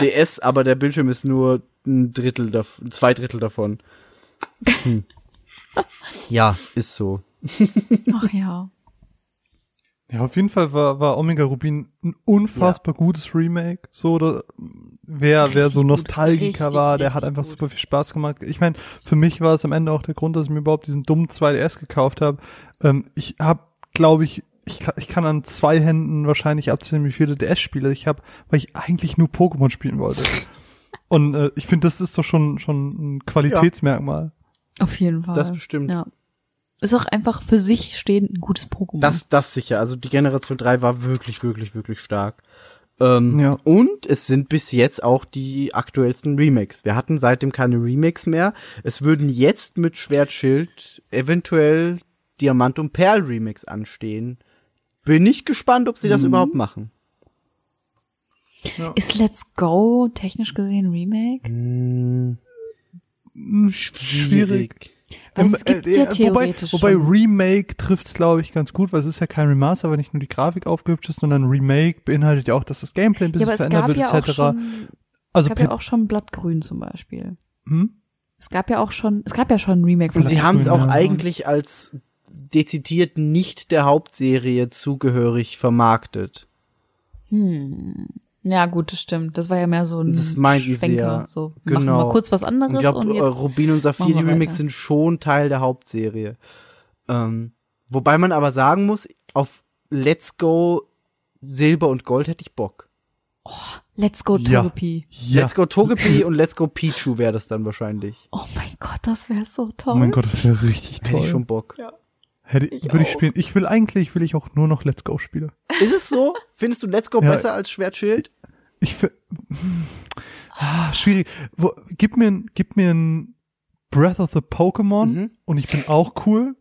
[SPEAKER 2] DS, aber der Bildschirm ist nur ein Drittel, dav zwei Drittel davon. Hm. Ja, ist so.
[SPEAKER 3] Ach ja.
[SPEAKER 4] Ja, auf jeden Fall war, war Omega Rubin ein unfassbar gutes Remake. So, da, wer, wer so
[SPEAKER 3] gut,
[SPEAKER 4] Nostalgiker
[SPEAKER 3] richtig,
[SPEAKER 4] war, der hat einfach
[SPEAKER 3] gut.
[SPEAKER 4] super viel Spaß gemacht. Ich meine, für mich war es am Ende auch der Grund, dass ich mir überhaupt diesen dummen 2DS gekauft habe. Ähm, ich habe, glaube ich, ich, ka- ich kann an zwei Händen wahrscheinlich abzählen, wie viele DS-Spiele ich habe, weil ich eigentlich nur Pokémon spielen wollte. Und äh, ich finde, das ist doch schon schon ein Qualitätsmerkmal.
[SPEAKER 3] Auf jeden Fall.
[SPEAKER 2] Das bestimmt.
[SPEAKER 3] Ja. Ist auch einfach für sich stehend ein gutes Pokémon.
[SPEAKER 2] Das, das sicher. Also die Generation 3 war wirklich, wirklich, wirklich stark. Ähm,
[SPEAKER 4] Ja.
[SPEAKER 2] Und es sind bis jetzt auch die aktuellsten Remakes. Wir hatten seitdem keine Remakes mehr. Es würden jetzt mit Schwertschild eventuell Diamant und Perl Remakes anstehen. Bin ich gespannt, ob sie das überhaupt machen.
[SPEAKER 3] ist Let's Go technisch gesehen Remake?
[SPEAKER 2] Hm,
[SPEAKER 4] Hm, Schwierig.
[SPEAKER 3] Weil es gibt
[SPEAKER 4] äh,
[SPEAKER 3] ja
[SPEAKER 4] äh,
[SPEAKER 3] theoretisch
[SPEAKER 4] Wobei, wobei. Remake trifft's glaube ich, ganz gut, weil es ist ja kein Remaster, weil nicht nur die Grafik aufgehübscht ist, sondern Remake beinhaltet ja auch, dass das Gameplay ein
[SPEAKER 3] Ja,
[SPEAKER 4] bisschen
[SPEAKER 3] es
[SPEAKER 4] verändert wird,
[SPEAKER 3] ja
[SPEAKER 4] etc.
[SPEAKER 3] schon,
[SPEAKER 4] also
[SPEAKER 3] es gab ja auch schon Blattgrün zum Beispiel.
[SPEAKER 4] hm?
[SPEAKER 3] Es gab ja auch schon, es gab ja schon ein Remake von
[SPEAKER 2] Und sie haben es auch
[SPEAKER 4] ja.
[SPEAKER 2] eigentlich als dezidiert nicht der Hauptserie zugehörig vermarktet.
[SPEAKER 3] Hm. Ja, gut, das stimmt. Das war ja mehr so ein
[SPEAKER 2] Das meint ich
[SPEAKER 3] Schwenker.
[SPEAKER 2] sehr.
[SPEAKER 3] So, machen
[SPEAKER 2] Genau.
[SPEAKER 3] wir mal kurz was anderes
[SPEAKER 2] Ich glaube,
[SPEAKER 3] und jetzt.
[SPEAKER 2] Rubin und Saphir,
[SPEAKER 3] machen
[SPEAKER 2] die
[SPEAKER 3] weiter.
[SPEAKER 2] sind schon Teil der Hauptserie. Ähm, wobei man aber sagen muss, auf Let's Go Silber und Gold hätte ich Bock.
[SPEAKER 3] Let's go
[SPEAKER 4] Ja.
[SPEAKER 3] Togepi.
[SPEAKER 4] Ja.
[SPEAKER 2] Let's Go Togepi und Let's Go Pichu wäre das dann wahrscheinlich.
[SPEAKER 3] Oh mein Gott, das wäre so toll.
[SPEAKER 4] Oh mein Gott, das wäre richtig
[SPEAKER 2] Hätte
[SPEAKER 4] toll.
[SPEAKER 2] ich schon Bock.
[SPEAKER 4] Hätte,
[SPEAKER 3] Ich
[SPEAKER 4] würde ich
[SPEAKER 3] auch.
[SPEAKER 4] spielen. Ich will eigentlich, will ich auch nur noch Let's Go spielen.
[SPEAKER 2] Ist es so? Findest du Let's Go
[SPEAKER 4] Ja.
[SPEAKER 2] besser als Schwertschild?
[SPEAKER 4] Ich ah, schwierig. Wo, gib mir, ein- gib mir ein Breath of the Pokémon
[SPEAKER 2] Mhm.
[SPEAKER 4] und ich bin auch cool,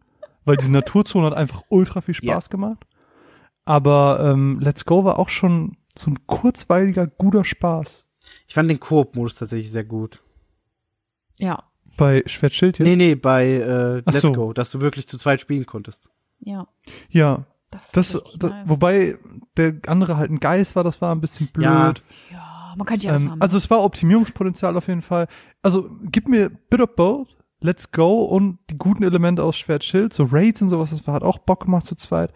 [SPEAKER 4] weil diese Naturzone hat einfach ultra viel Spaß gemacht. Aber ähm, Let's Go war auch schon so ein kurzweiliger, guter Spaß.
[SPEAKER 2] Ich fand den Koop-Modus tatsächlich sehr gut.
[SPEAKER 3] Ja,
[SPEAKER 4] Bei Schwertschild jetzt?
[SPEAKER 2] Nee, nee, bei äh, Let's
[SPEAKER 4] so.
[SPEAKER 2] Go, dass du wirklich zu zweit spielen konntest.
[SPEAKER 3] ja.
[SPEAKER 4] Ja,
[SPEAKER 3] Das,
[SPEAKER 4] das, das
[SPEAKER 3] nice.
[SPEAKER 4] wobei der andere halt ein Geist war, das war ein bisschen blöd.
[SPEAKER 2] Ja.
[SPEAKER 3] ja, man kann ja alles
[SPEAKER 4] Ähm,
[SPEAKER 3] haben.
[SPEAKER 4] also es war Optimierungspotenzial auf jeden Fall. Also gib mir bit of both, let's go und die guten Elemente aus Schwertschild, so Raids und sowas, das war hat auch Bock gemacht zu zweit.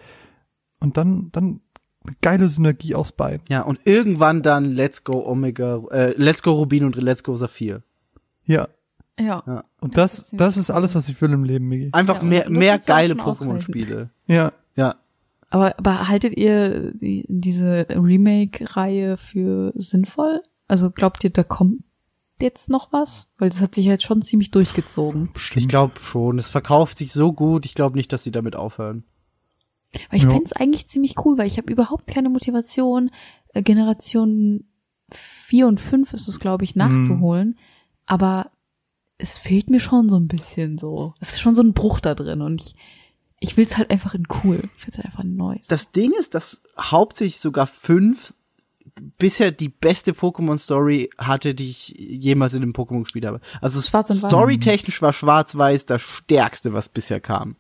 [SPEAKER 4] Und dann, dann eine geile Synergie aus beiden.
[SPEAKER 2] Ja, und irgendwann dann Let's Go Omega, äh, Let's Go Rubin und Let's Go Saphir.
[SPEAKER 4] Ja.
[SPEAKER 3] ja.
[SPEAKER 2] Ja.
[SPEAKER 4] Und
[SPEAKER 3] Das
[SPEAKER 4] das,
[SPEAKER 3] ist
[SPEAKER 4] das ist alles, was ich will im Leben, Migi.
[SPEAKER 2] Einfach
[SPEAKER 3] Ja,
[SPEAKER 2] mehr, mehr geile. Pokémon-Spiele.
[SPEAKER 4] Ja.
[SPEAKER 2] Ja.
[SPEAKER 3] Aber, aber haltet ihr die, diese Remake-Reihe für sinnvoll? Also glaubt ihr, da kommt jetzt noch was? Weil das hat sich jetzt schon ziemlich durchgezogen.
[SPEAKER 2] Ich glaube schon. Es verkauft sich so gut. Ich glaube nicht, dass sie damit aufhören.
[SPEAKER 3] Weil ich
[SPEAKER 4] Ja.
[SPEAKER 3] fänd's eigentlich ziemlich cool, weil ich habe überhaupt keine Motivation, äh, Generation 4 und 5 ist es, glaube ich, nachzuholen. Aber es fehlt mir schon so ein bisschen so. Es ist schon so ein Bruch da drin und ich, ich will's halt einfach in cool. Ich will's halt einfach in neues.
[SPEAKER 2] Das Ding ist, dass hauptsächlich sogar fünf bisher die beste Pokémon-Story hatte, die ich jemals in einem Pokémon gespielt habe. Also storytechnisch war Schwarz-Weiß das stärkste, was bisher kam.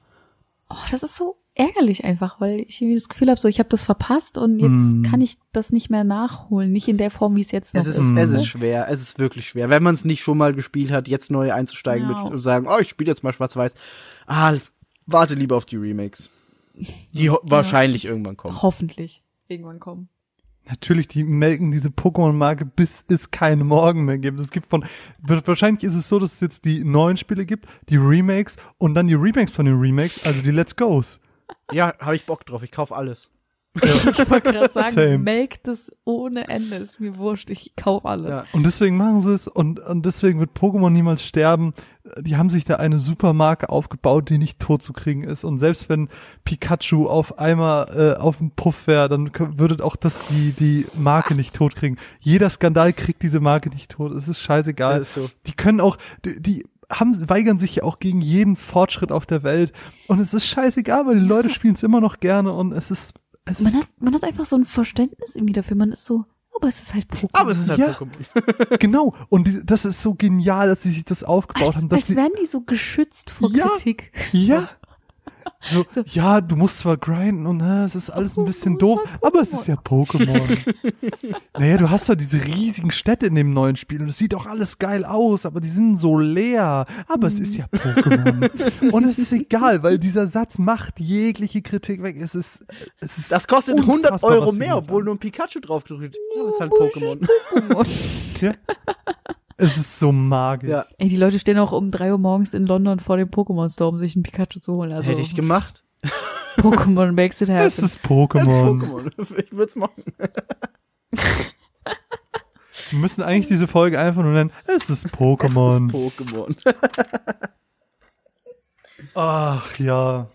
[SPEAKER 3] Oh, das ist so ärgerlich einfach, weil ich irgendwie das Gefühl habe, so ich habe das verpasst und jetzt
[SPEAKER 4] Mm.
[SPEAKER 3] kann ich das nicht mehr nachholen, nicht in der Form, wie es jetzt noch
[SPEAKER 2] Es ist,
[SPEAKER 3] ist.
[SPEAKER 2] es ist schwer, es ist wirklich schwer. Wenn man es nicht schon mal gespielt hat, jetzt neu einzusteigen
[SPEAKER 3] Ja.
[SPEAKER 2] mit und sagen, oh, ich spiele jetzt mal Schwarz-Weiß. Ah, warte lieber auf die Remakes. Die ho- wahrscheinlich irgendwann kommen.
[SPEAKER 3] Hoffentlich irgendwann kommen.
[SPEAKER 4] Natürlich, die melken diese Pokémon-Marke, bis es keine Morgen mehr gibt. Es gibt von, wahrscheinlich ist es so, dass es jetzt die neuen Spiele gibt, die Remakes und dann die Remakes von den Remakes, also die Let's Go's.
[SPEAKER 2] Ja, habe ich Bock drauf. Ich kauf alles.
[SPEAKER 3] Ich wollte gerade sagen,
[SPEAKER 4] Same.
[SPEAKER 3] melkt es ohne Ende. Ist mir wurscht. Ich kauf alles.
[SPEAKER 2] Ja.
[SPEAKER 4] Und deswegen machen sie es und, und deswegen wird Pokémon niemals sterben. Die haben sich da eine Supermarke aufgebaut, die nicht tot zu kriegen ist. Und selbst wenn Pikachu auf einmal äh, auf dem Puff wäre, dann würde auch das die, die Marke nicht tot kriegen. Jeder Skandal kriegt diese Marke nicht tot. Es ist scheißegal.
[SPEAKER 2] Ist so.
[SPEAKER 4] Die können auch, die, die haben, weigern sich ja auch gegen jeden Fortschritt auf der Welt. Und es ist scheißegal, weil die Leute spielen es immer noch gerne und es ist
[SPEAKER 3] Man hat, man hat einfach so ein Verständnis irgendwie dafür. Man ist so, aber es ist halt Pokémon.
[SPEAKER 2] Aber es ist halt
[SPEAKER 4] Ja.
[SPEAKER 2] Pokémon.
[SPEAKER 4] genau. Und die, das ist so genial, dass sie sich das aufgebaut
[SPEAKER 3] als,
[SPEAKER 4] haben. Dass
[SPEAKER 3] als
[SPEAKER 4] sie,
[SPEAKER 3] wären die so geschützt vor
[SPEAKER 4] Ja.
[SPEAKER 3] Kritik.
[SPEAKER 4] Ja. So,
[SPEAKER 3] So.
[SPEAKER 4] ja, du musst zwar grinden und äh, es ist alles ein
[SPEAKER 3] Aber
[SPEAKER 4] bisschen doof,
[SPEAKER 3] halt
[SPEAKER 4] aber es ist ja Pokémon. naja, du hast doch diese riesigen Städte in dem neuen Spiel und es sieht auch alles geil aus, aber die sind so leer. Aber es ist ja Pokémon. und es ist egal, weil dieser Satz macht jegliche Kritik weg. Es ist, es ist
[SPEAKER 2] Das kostet 100
[SPEAKER 4] unfassbar,
[SPEAKER 2] Euro mehr, obwohl nur ein Pikachu drauf gedrückt. Ja, das ist halt Pokémon.
[SPEAKER 3] Pokémon.
[SPEAKER 4] Es ist so magisch.
[SPEAKER 2] Ja.
[SPEAKER 3] Ey, die Leute stehen auch um drei Uhr morgens in London vor dem Pokémon Store, um sich einen Pikachu zu holen. Also
[SPEAKER 2] Hätte ich gemacht.
[SPEAKER 3] Pokémon makes it
[SPEAKER 4] Es
[SPEAKER 3] happen.
[SPEAKER 4] ist
[SPEAKER 2] Als
[SPEAKER 4] Pokémon.
[SPEAKER 2] Pokémon. Ich würde es machen.
[SPEAKER 4] Wir müssen eigentlich diese Folge einfach nur nennen, es ist
[SPEAKER 2] Es ist
[SPEAKER 4] Pokémon.
[SPEAKER 2] Pokémon.
[SPEAKER 4] Ach ja.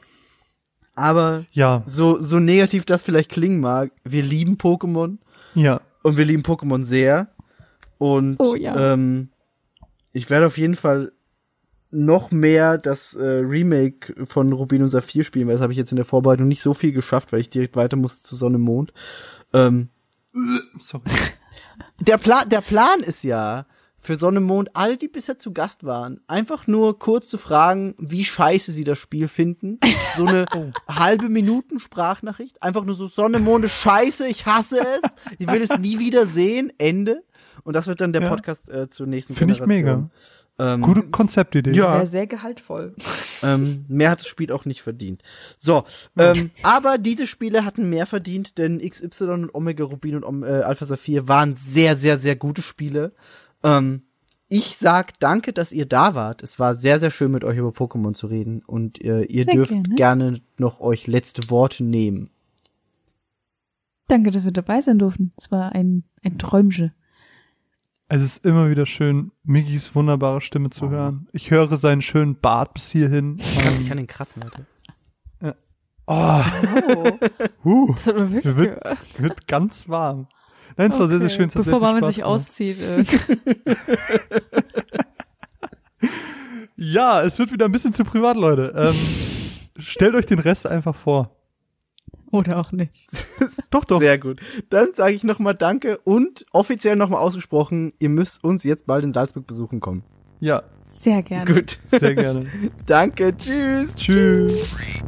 [SPEAKER 2] Aber
[SPEAKER 4] Ja,
[SPEAKER 2] so, so negativ das vielleicht klingen mag, wir lieben Pokémon
[SPEAKER 4] ja.
[SPEAKER 2] und wir lieben Pokémon sehr. Und
[SPEAKER 3] Oh ja.
[SPEAKER 2] ähm, ich werde auf jeden Fall noch mehr das äh, Remake von Rubin und Saphir spielen, weil das habe ich jetzt in der Vorbereitung nicht so viel geschafft, weil ich direkt weiter musste zu Sonne und Mond. Ähm,
[SPEAKER 4] Sorry.
[SPEAKER 2] der, Plan, der Plan ist ja, für Sonne und Mond, alle, die bisher zu Gast waren, einfach nur kurz zu fragen, wie scheiße sie das Spiel finden. So eine halbe Minuten Sprachnachricht. Einfach nur so, Sonne, Monde, scheiße, ich hasse es. Ich will es nie wieder sehen. Ende. Und das wird dann der
[SPEAKER 4] Ja.
[SPEAKER 2] Podcast äh, zur nächsten
[SPEAKER 4] Finde ich mega.
[SPEAKER 2] Ähm,
[SPEAKER 4] Gute Konzeptidee.
[SPEAKER 2] Ja.
[SPEAKER 3] Wäre sehr gehaltvoll.
[SPEAKER 2] ähm, mehr hat das Spiel auch nicht verdient. So, ähm, aber diese Spiele hatten mehr verdient, denn XY und Omega Rubin und äh, Alpha Saphir waren sehr, sehr, sehr gute Spiele. Ähm, ich sag danke, dass ihr da wart. Es war sehr, sehr schön, mit euch über Pokémon zu reden. Und äh, ihr
[SPEAKER 3] Sehr
[SPEAKER 2] dürft
[SPEAKER 3] gerne.
[SPEAKER 2] gerne noch euch letzte Worte nehmen.
[SPEAKER 3] Danke, dass wir dabei sein durften. Es war ein, ein Träumchen.
[SPEAKER 4] Es ist immer wieder schön, Miggis wunderbare Stimme zu hören. Ich höre seinen schönen Bart bis hierhin.
[SPEAKER 2] Ich kann, ich
[SPEAKER 4] Ähm,
[SPEAKER 2] kann den kratzen, Leute.
[SPEAKER 4] oh,
[SPEAKER 3] Oh,
[SPEAKER 4] huh,
[SPEAKER 3] das hat man wirklich
[SPEAKER 4] Wird- wird ganz warm. Nein, es war sehr, sehr
[SPEAKER 3] Okay.
[SPEAKER 4] schön.
[SPEAKER 3] Bevor man
[SPEAKER 4] Spaß
[SPEAKER 3] sich
[SPEAKER 4] gemacht.
[SPEAKER 3] auszieht. Äh,
[SPEAKER 4] Ja, es wird wieder ein bisschen zu privat, Leute. Ähm, stellt euch den Rest einfach vor.
[SPEAKER 3] oder auch nicht.
[SPEAKER 4] Doch, doch.
[SPEAKER 2] Sehr gut. Dann sage ich nochmal Danke und offiziell nochmal ausgesprochen, ihr müsst uns jetzt bald in Salzburg besuchen kommen.
[SPEAKER 4] Ja,
[SPEAKER 3] Sehr gerne.
[SPEAKER 2] Gut.
[SPEAKER 4] sehr gerne.
[SPEAKER 2] Danke. Tschüss.
[SPEAKER 4] Tschüss.